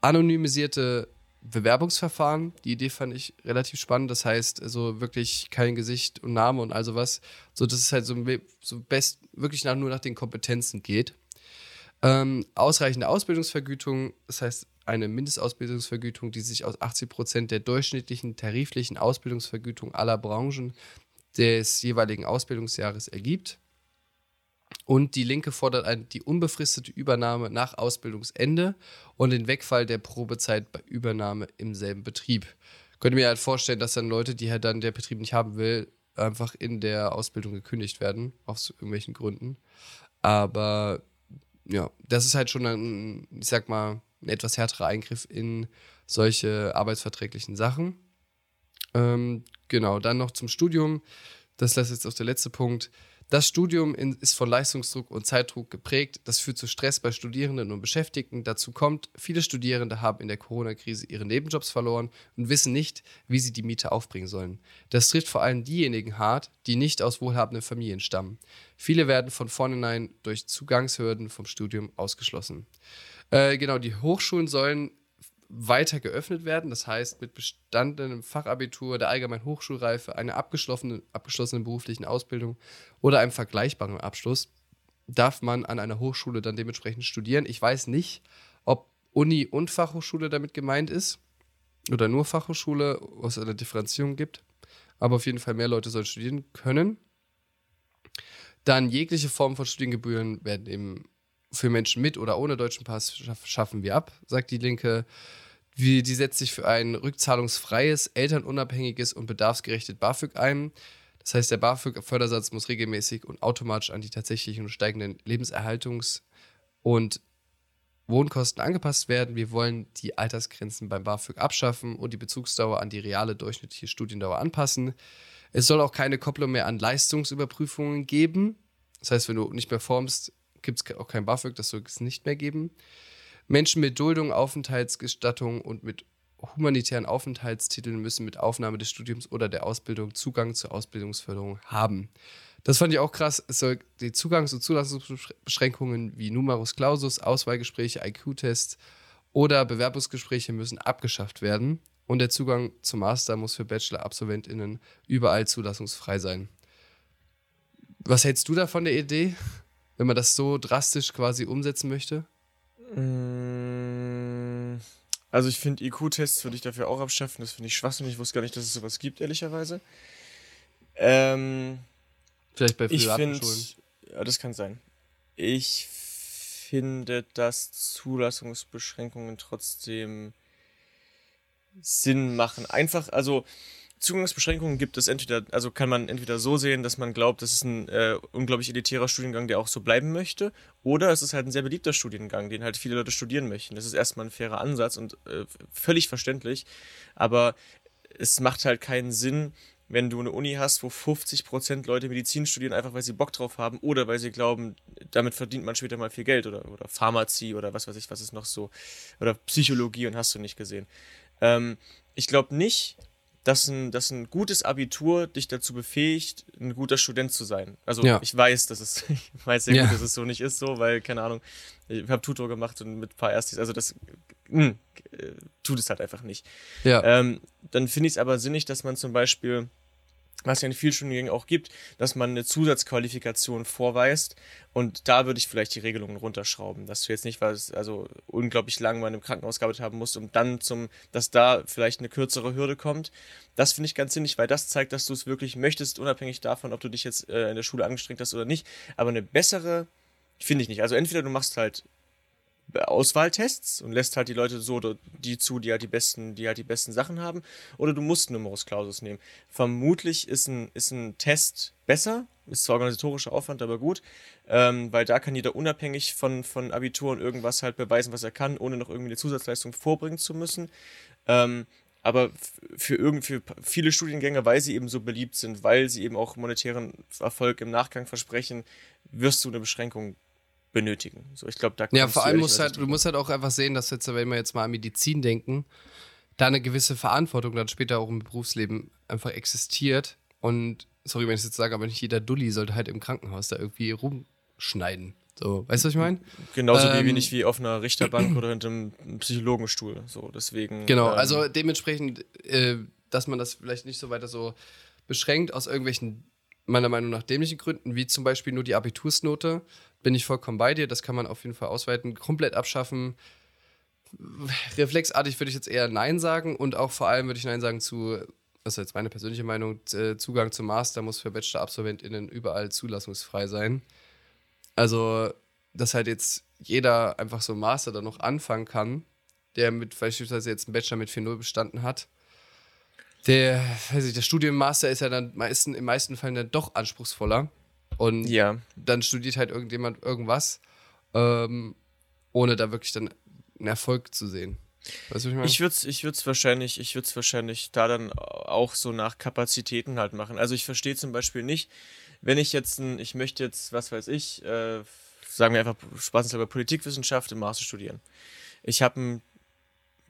Anonymisierte Bewerbungsverfahren. Die Idee fand ich relativ spannend. Das heißt, also wirklich kein Gesicht und Name und all sowas. So, dass es halt so, so best wirklich nach, nur nach den Kompetenzen geht. Ähm, ausreichende Ausbildungsvergütung, das heißt eine Mindestausbildungsvergütung, die sich aus 80 Prozent der durchschnittlichen tariflichen Ausbildungsvergütung aller Branchen des jeweiligen Ausbildungsjahres ergibt. Und die Linke fordert ein, die unbefristete Übernahme nach Ausbildungsende und den Wegfall der Probezeit bei Übernahme im selben Betrieb. Könnte mir halt vorstellen, dass dann Leute, die halt dann der Betrieb nicht haben will, einfach in der Ausbildung gekündigt werden, aus irgendwelchen Gründen. Aber ja, das ist halt schon ein, ich sag mal, ein etwas härterer Eingriff in solche arbeitsverträglichen Sachen. Ähm, genau, dann noch zum Studium. Das ist jetzt auch der letzte Punkt. Das Studium in, ist von Leistungsdruck und Zeitdruck geprägt. Das führt zu Stress bei Studierenden und Beschäftigten. Dazu kommt, viele Studierende haben in der Corona-Krise ihre Nebenjobs verloren und wissen nicht, wie sie die Miete aufbringen sollen. Das trifft vor allem diejenigen hart, die nicht aus wohlhabenden Familien stammen. Viele werden von vornherein durch Zugangshürden vom Studium ausgeschlossen. Äh, genau, die Hochschulen sollen weiter geöffnet werden. Das heißt, mit bestandenem Fachabitur, der allgemeinen Hochschulreife, einer abgeschlossenen, abgeschlossenen beruflichen Ausbildung oder einem vergleichbaren Abschluss darf man an einer Hochschule dann dementsprechend studieren. Ich weiß nicht, ob Uni und Fachhochschule damit gemeint ist oder nur Fachhochschule, was eine Differenzierung gibt. Aber auf jeden Fall mehr Leute sollen studieren können. Dann jegliche Form von Studiengebühren werden eben für Menschen mit oder ohne deutschen Pass schaffen wir ab, sagt die Linke. Wie, die setzt sich für ein rückzahlungsfreies, elternunabhängiges und bedarfsgerechtes BAföG ein. Das heißt, der BAföG-Fördersatz muss regelmäßig und automatisch an die tatsächlichen steigenden Lebenserhaltungs- und Wohnkosten angepasst werden. Wir wollen die Altersgrenzen beim BAföG abschaffen und die Bezugsdauer an die reale durchschnittliche Studiendauer anpassen. Es soll auch keine Kopplung mehr an Leistungsüberprüfungen geben. Das heißt, wenn du nicht mehr formst, gibt es auch kein BAföG, das soll es nicht mehr geben. Menschen mit Duldung, Aufenthaltsgestattung und mit humanitären Aufenthaltstiteln müssen mit Aufnahme des Studiums oder der Ausbildung Zugang zur Ausbildungsförderung haben. Das fand ich auch krass. Es soll die Zugangs- und Zulassungsbeschränkungen wie Numerus Clausus, Auswahlgespräche, IQ-Tests oder Bewerbungsgespräche müssen abgeschafft werden. Und der Zugang zum Master muss für Bachelor-AbsolventInnen überall zulassungsfrei sein. Was hältst du da von der Idee? Wenn man das so drastisch quasi umsetzen möchte? Mm, also ich finde IQ-Tests würde ich dafür auch abschaffen. Das finde ich schwachsinnig. Ich wusste gar nicht, dass es sowas gibt, ehrlicherweise. Ähm, Vielleicht bei privaten find, Schulen. Ja, das kann sein. Ich finde, dass Zulassungsbeschränkungen trotzdem Sinn machen. Einfach, also Zugangsbeschränkungen gibt es entweder, also kann man entweder so sehen, dass man glaubt, das ist ein äh, unglaublich elitärer Studiengang, der auch so bleiben möchte, oder es ist halt ein sehr beliebter Studiengang, den halt viele Leute studieren möchten. Das ist erstmal ein fairer Ansatz und äh, völlig verständlich, aber es macht halt keinen Sinn, wenn du eine Uni hast, wo 50% Leute Medizin studieren, einfach weil sie Bock drauf haben oder weil sie glauben, damit verdient man später mal viel Geld oder, oder Pharmazie oder was weiß ich, was ist noch so, oder Psychologie und hast du nicht gesehen. Ähm, ich glaube nicht, dass ein, dass ein gutes Abitur dich dazu befähigt, ein guter Student zu sein. Also Ja. ich weiß, dass es, ich weiß sehr Ja. gut, dass es so nicht ist, so, weil, keine Ahnung, ich habe Tutor gemacht und mit ein paar Erstis, also das mh, äh, tut es halt einfach nicht. Ja. Ähm, dann finde ich es aber sinnig, dass man zum Beispiel, was ja in vielen Studiengängen auch gibt, dass man eine Zusatzqualifikation vorweist und da würde ich vielleicht die Regelungen runterschrauben, dass du jetzt nicht was, also unglaublich lang mal einem Krankenhaus gearbeitet haben musst, um dann zum, dass da vielleicht eine kürzere Hürde kommt. Das finde ich ganz sinnig, weil das zeigt, dass du es wirklich möchtest, unabhängig davon, ob du dich jetzt äh, in der Schule angestrengt hast oder nicht. Aber eine bessere finde ich nicht. Also entweder du machst halt Auswahltests und lässt halt die Leute so die zu, die halt die besten, die halt die besten Sachen haben, oder du musst Numerus Clausus nehmen. Vermutlich ist ein, ist ein Test besser, ist zwar organisatorischer Aufwand, aber gut, ähm, weil da kann jeder unabhängig von, von Abitur und irgendwas halt beweisen, was er kann, ohne noch irgendwie eine Zusatzleistung vorbringen zu müssen. Ähm, aber für, irgend, für viele Studiengänge, weil sie eben so beliebt sind, weil sie eben auch monetären Erfolg im Nachgang versprechen, wirst du eine Beschränkung benötigen. So, ich glaube, da Ja, vor allem musst halt, du musst halt auch einfach sehen, dass jetzt, wenn wir jetzt mal an Medizin denken, da eine gewisse Verantwortung dann später auch im Berufsleben einfach existiert. Und sorry, wenn ich es jetzt sage, aber nicht jeder Dulli sollte halt im Krankenhaus da irgendwie rumschneiden. So, weißt du, was ich meine? Genauso Ähm, wenig wie auf einer Richterbank oder hinter einem Psychologenstuhl. So, deswegen. Genau, ähm, also dementsprechend, äh, dass man das vielleicht nicht so weiter so beschränkt aus irgendwelchen, meiner Meinung nach, dämlichen Gründen, wie zum Beispiel nur die Abitursnote, bin ich vollkommen bei dir. Das kann man auf jeden Fall ausweiten, komplett abschaffen. Reflexartig würde ich jetzt eher Nein sagen und auch vor allem würde ich Nein sagen zu, das ist jetzt meine persönliche Meinung, äh, Zugang zum Master muss für Bachelor-AbsolventInnen überall zulassungsfrei sein. Also, dass halt jetzt jeder einfach so einen Master dann noch anfangen kann, der mit beispielsweise jetzt einen Bachelor mit 4.0 bestanden hat. Der, weiß ich, der Studienmaster ist ja dann meisten, in meisten Fällen dann doch anspruchsvoller. Und Ja, dann studiert halt irgendjemand irgendwas, ähm, ohne da wirklich dann einen Erfolg zu sehen. Weißt du, was ich meine? ich würde es ich würd's wahrscheinlich, ich würd's wahrscheinlich da dann auch so nach Kapazitäten halt machen. Also ich verstehe zum Beispiel nicht, wenn ich jetzt ein, ich möchte jetzt, was weiß ich, äh, sagen wir einfach spaßenshalber Politikwissenschaft im Master studieren. Ich habe einen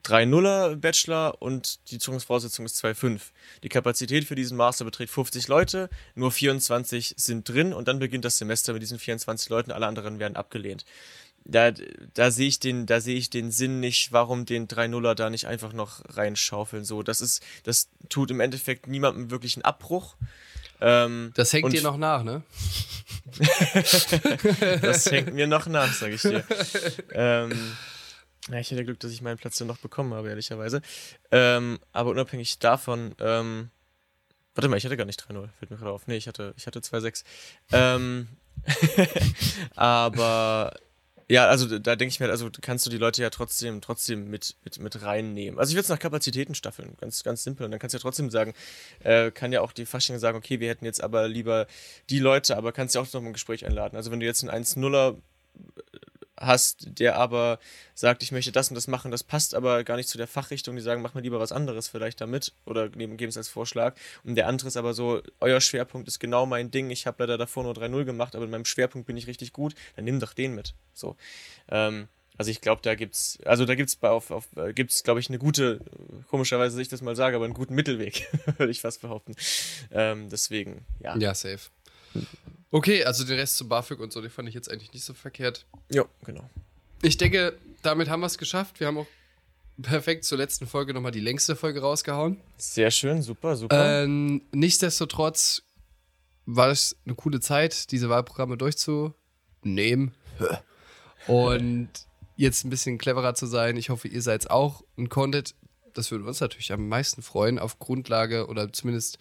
3-0er Bachelor und die Zugangsvoraussetzung ist 2,5. Die Kapazität für diesen Master beträgt 50 Leute, nur 24 sind drin und dann beginnt das Semester mit diesen 24 Leuten, alle anderen werden abgelehnt. Da, da sehe ich den, da sehe ich den Sinn nicht, warum den 3-0er da nicht einfach noch reinschaufeln. So, das ist, das tut im Endeffekt niemandem wirklich einen Abbruch. Ähm, das hängt dir noch nach, ne? das hängt mir noch nach, sage ich dir. ähm, ja, ich hätte Glück, dass ich meinen Platz dann noch bekommen habe, ehrlicherweise. Ähm, aber unabhängig davon, ähm, warte mal, ich hatte gar nicht 3-0, fällt mir gerade auf. Nee, ich hatte, ich hatte 2-6. Ähm, aber ja, also da denke ich mir, also kannst du die Leute ja trotzdem, trotzdem mit, mit, mit reinnehmen. Also ich würde es nach Kapazitäten staffeln, ganz, ganz simpel. Und dann kannst du ja trotzdem sagen, äh, kann ja auch die Fasching sagen, okay, wir hätten jetzt aber lieber die Leute, aber kannst ja auch noch mal ein Gespräch einladen. Also wenn du jetzt einen 1-0er hast, der aber sagt, ich möchte das und das machen, das passt aber gar nicht zu der Fachrichtung, die sagen, mach mir lieber was anderes vielleicht damit oder geben es als Vorschlag. Und der andere ist aber so, euer Schwerpunkt ist genau mein Ding, ich habe leider davor nur 3-0 gemacht, aber in meinem Schwerpunkt bin ich richtig gut, dann nimm doch den mit. So. Ähm, also ich glaube, da gibt's, also da gibt's auf, auf äh, gibt's, glaube ich, eine gute, komischerweise, dass ich das mal sage, aber einen guten Mittelweg, würde ich fast behaupten. Ähm, deswegen, ja. Ja, safe. Okay, also den Rest zu BAföG und so, den fand ich jetzt eigentlich nicht so verkehrt. Ja, genau. Ich denke, damit haben wir es geschafft. Wir haben auch perfekt zur letzten Folge nochmal die längste Folge rausgehauen. Sehr schön, super, super. Ähm, nichtsdestotrotz war es eine coole Zeit, diese Wahlprogramme durchzunehmen. Und jetzt ein bisschen cleverer zu sein. Ich hoffe, ihr seid es auch und konntet, das würde uns natürlich am meisten freuen, auf Grundlage oder zumindest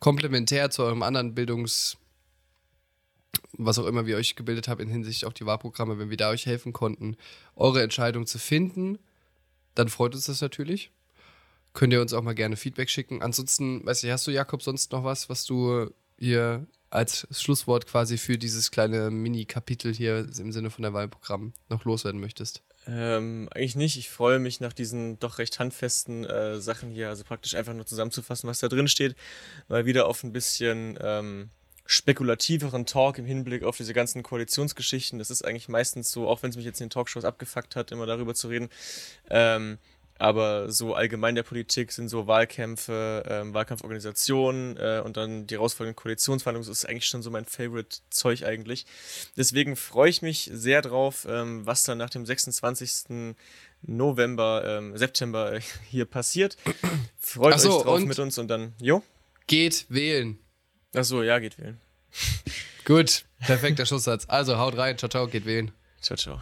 komplementär zu eurem anderen Bildungs- was auch immer wir euch gebildet habt in Hinsicht auf die Wahlprogramme, wenn wir da euch helfen konnten, eure Entscheidung zu finden, dann freut uns das natürlich. Könnt ihr uns auch mal gerne Feedback schicken. Ansonsten, weiß ich, hast du, Jakob, sonst noch was, was du hier als Schlusswort quasi für dieses kleine Mini-Kapitel hier im Sinne von der Wahlprogramm noch loswerden möchtest? Ähm, eigentlich nicht. Ich freue mich nach diesen doch recht handfesten äh, Sachen hier, also praktisch einfach nur zusammenzufassen, was da drin steht, mal wieder auf ein bisschen ähm, spekulativeren Talk im Hinblick auf diese ganzen Koalitionsgeschichten. Das ist eigentlich meistens so, auch wenn es mich jetzt in den Talkshows abgefuckt hat, immer darüber zu reden. Ähm, Aber so allgemein der Politik sind so Wahlkämpfe, ähm, Wahlkampforganisationen äh, und dann die herausfordernden Koalitionsverhandlungen, das ist eigentlich schon so mein Favorite-Zeug eigentlich. Deswegen freue ich mich sehr drauf, ähm, was dann nach dem 26. November, ähm, September äh, hier passiert. Freut so, euch drauf mit uns und dann, jo? Geht wählen. Achso, ja, geht wählen. Gut, perfekter Schlusssatz. Also haut rein, ciao, ciao, geht wählen. Ciao, ciao.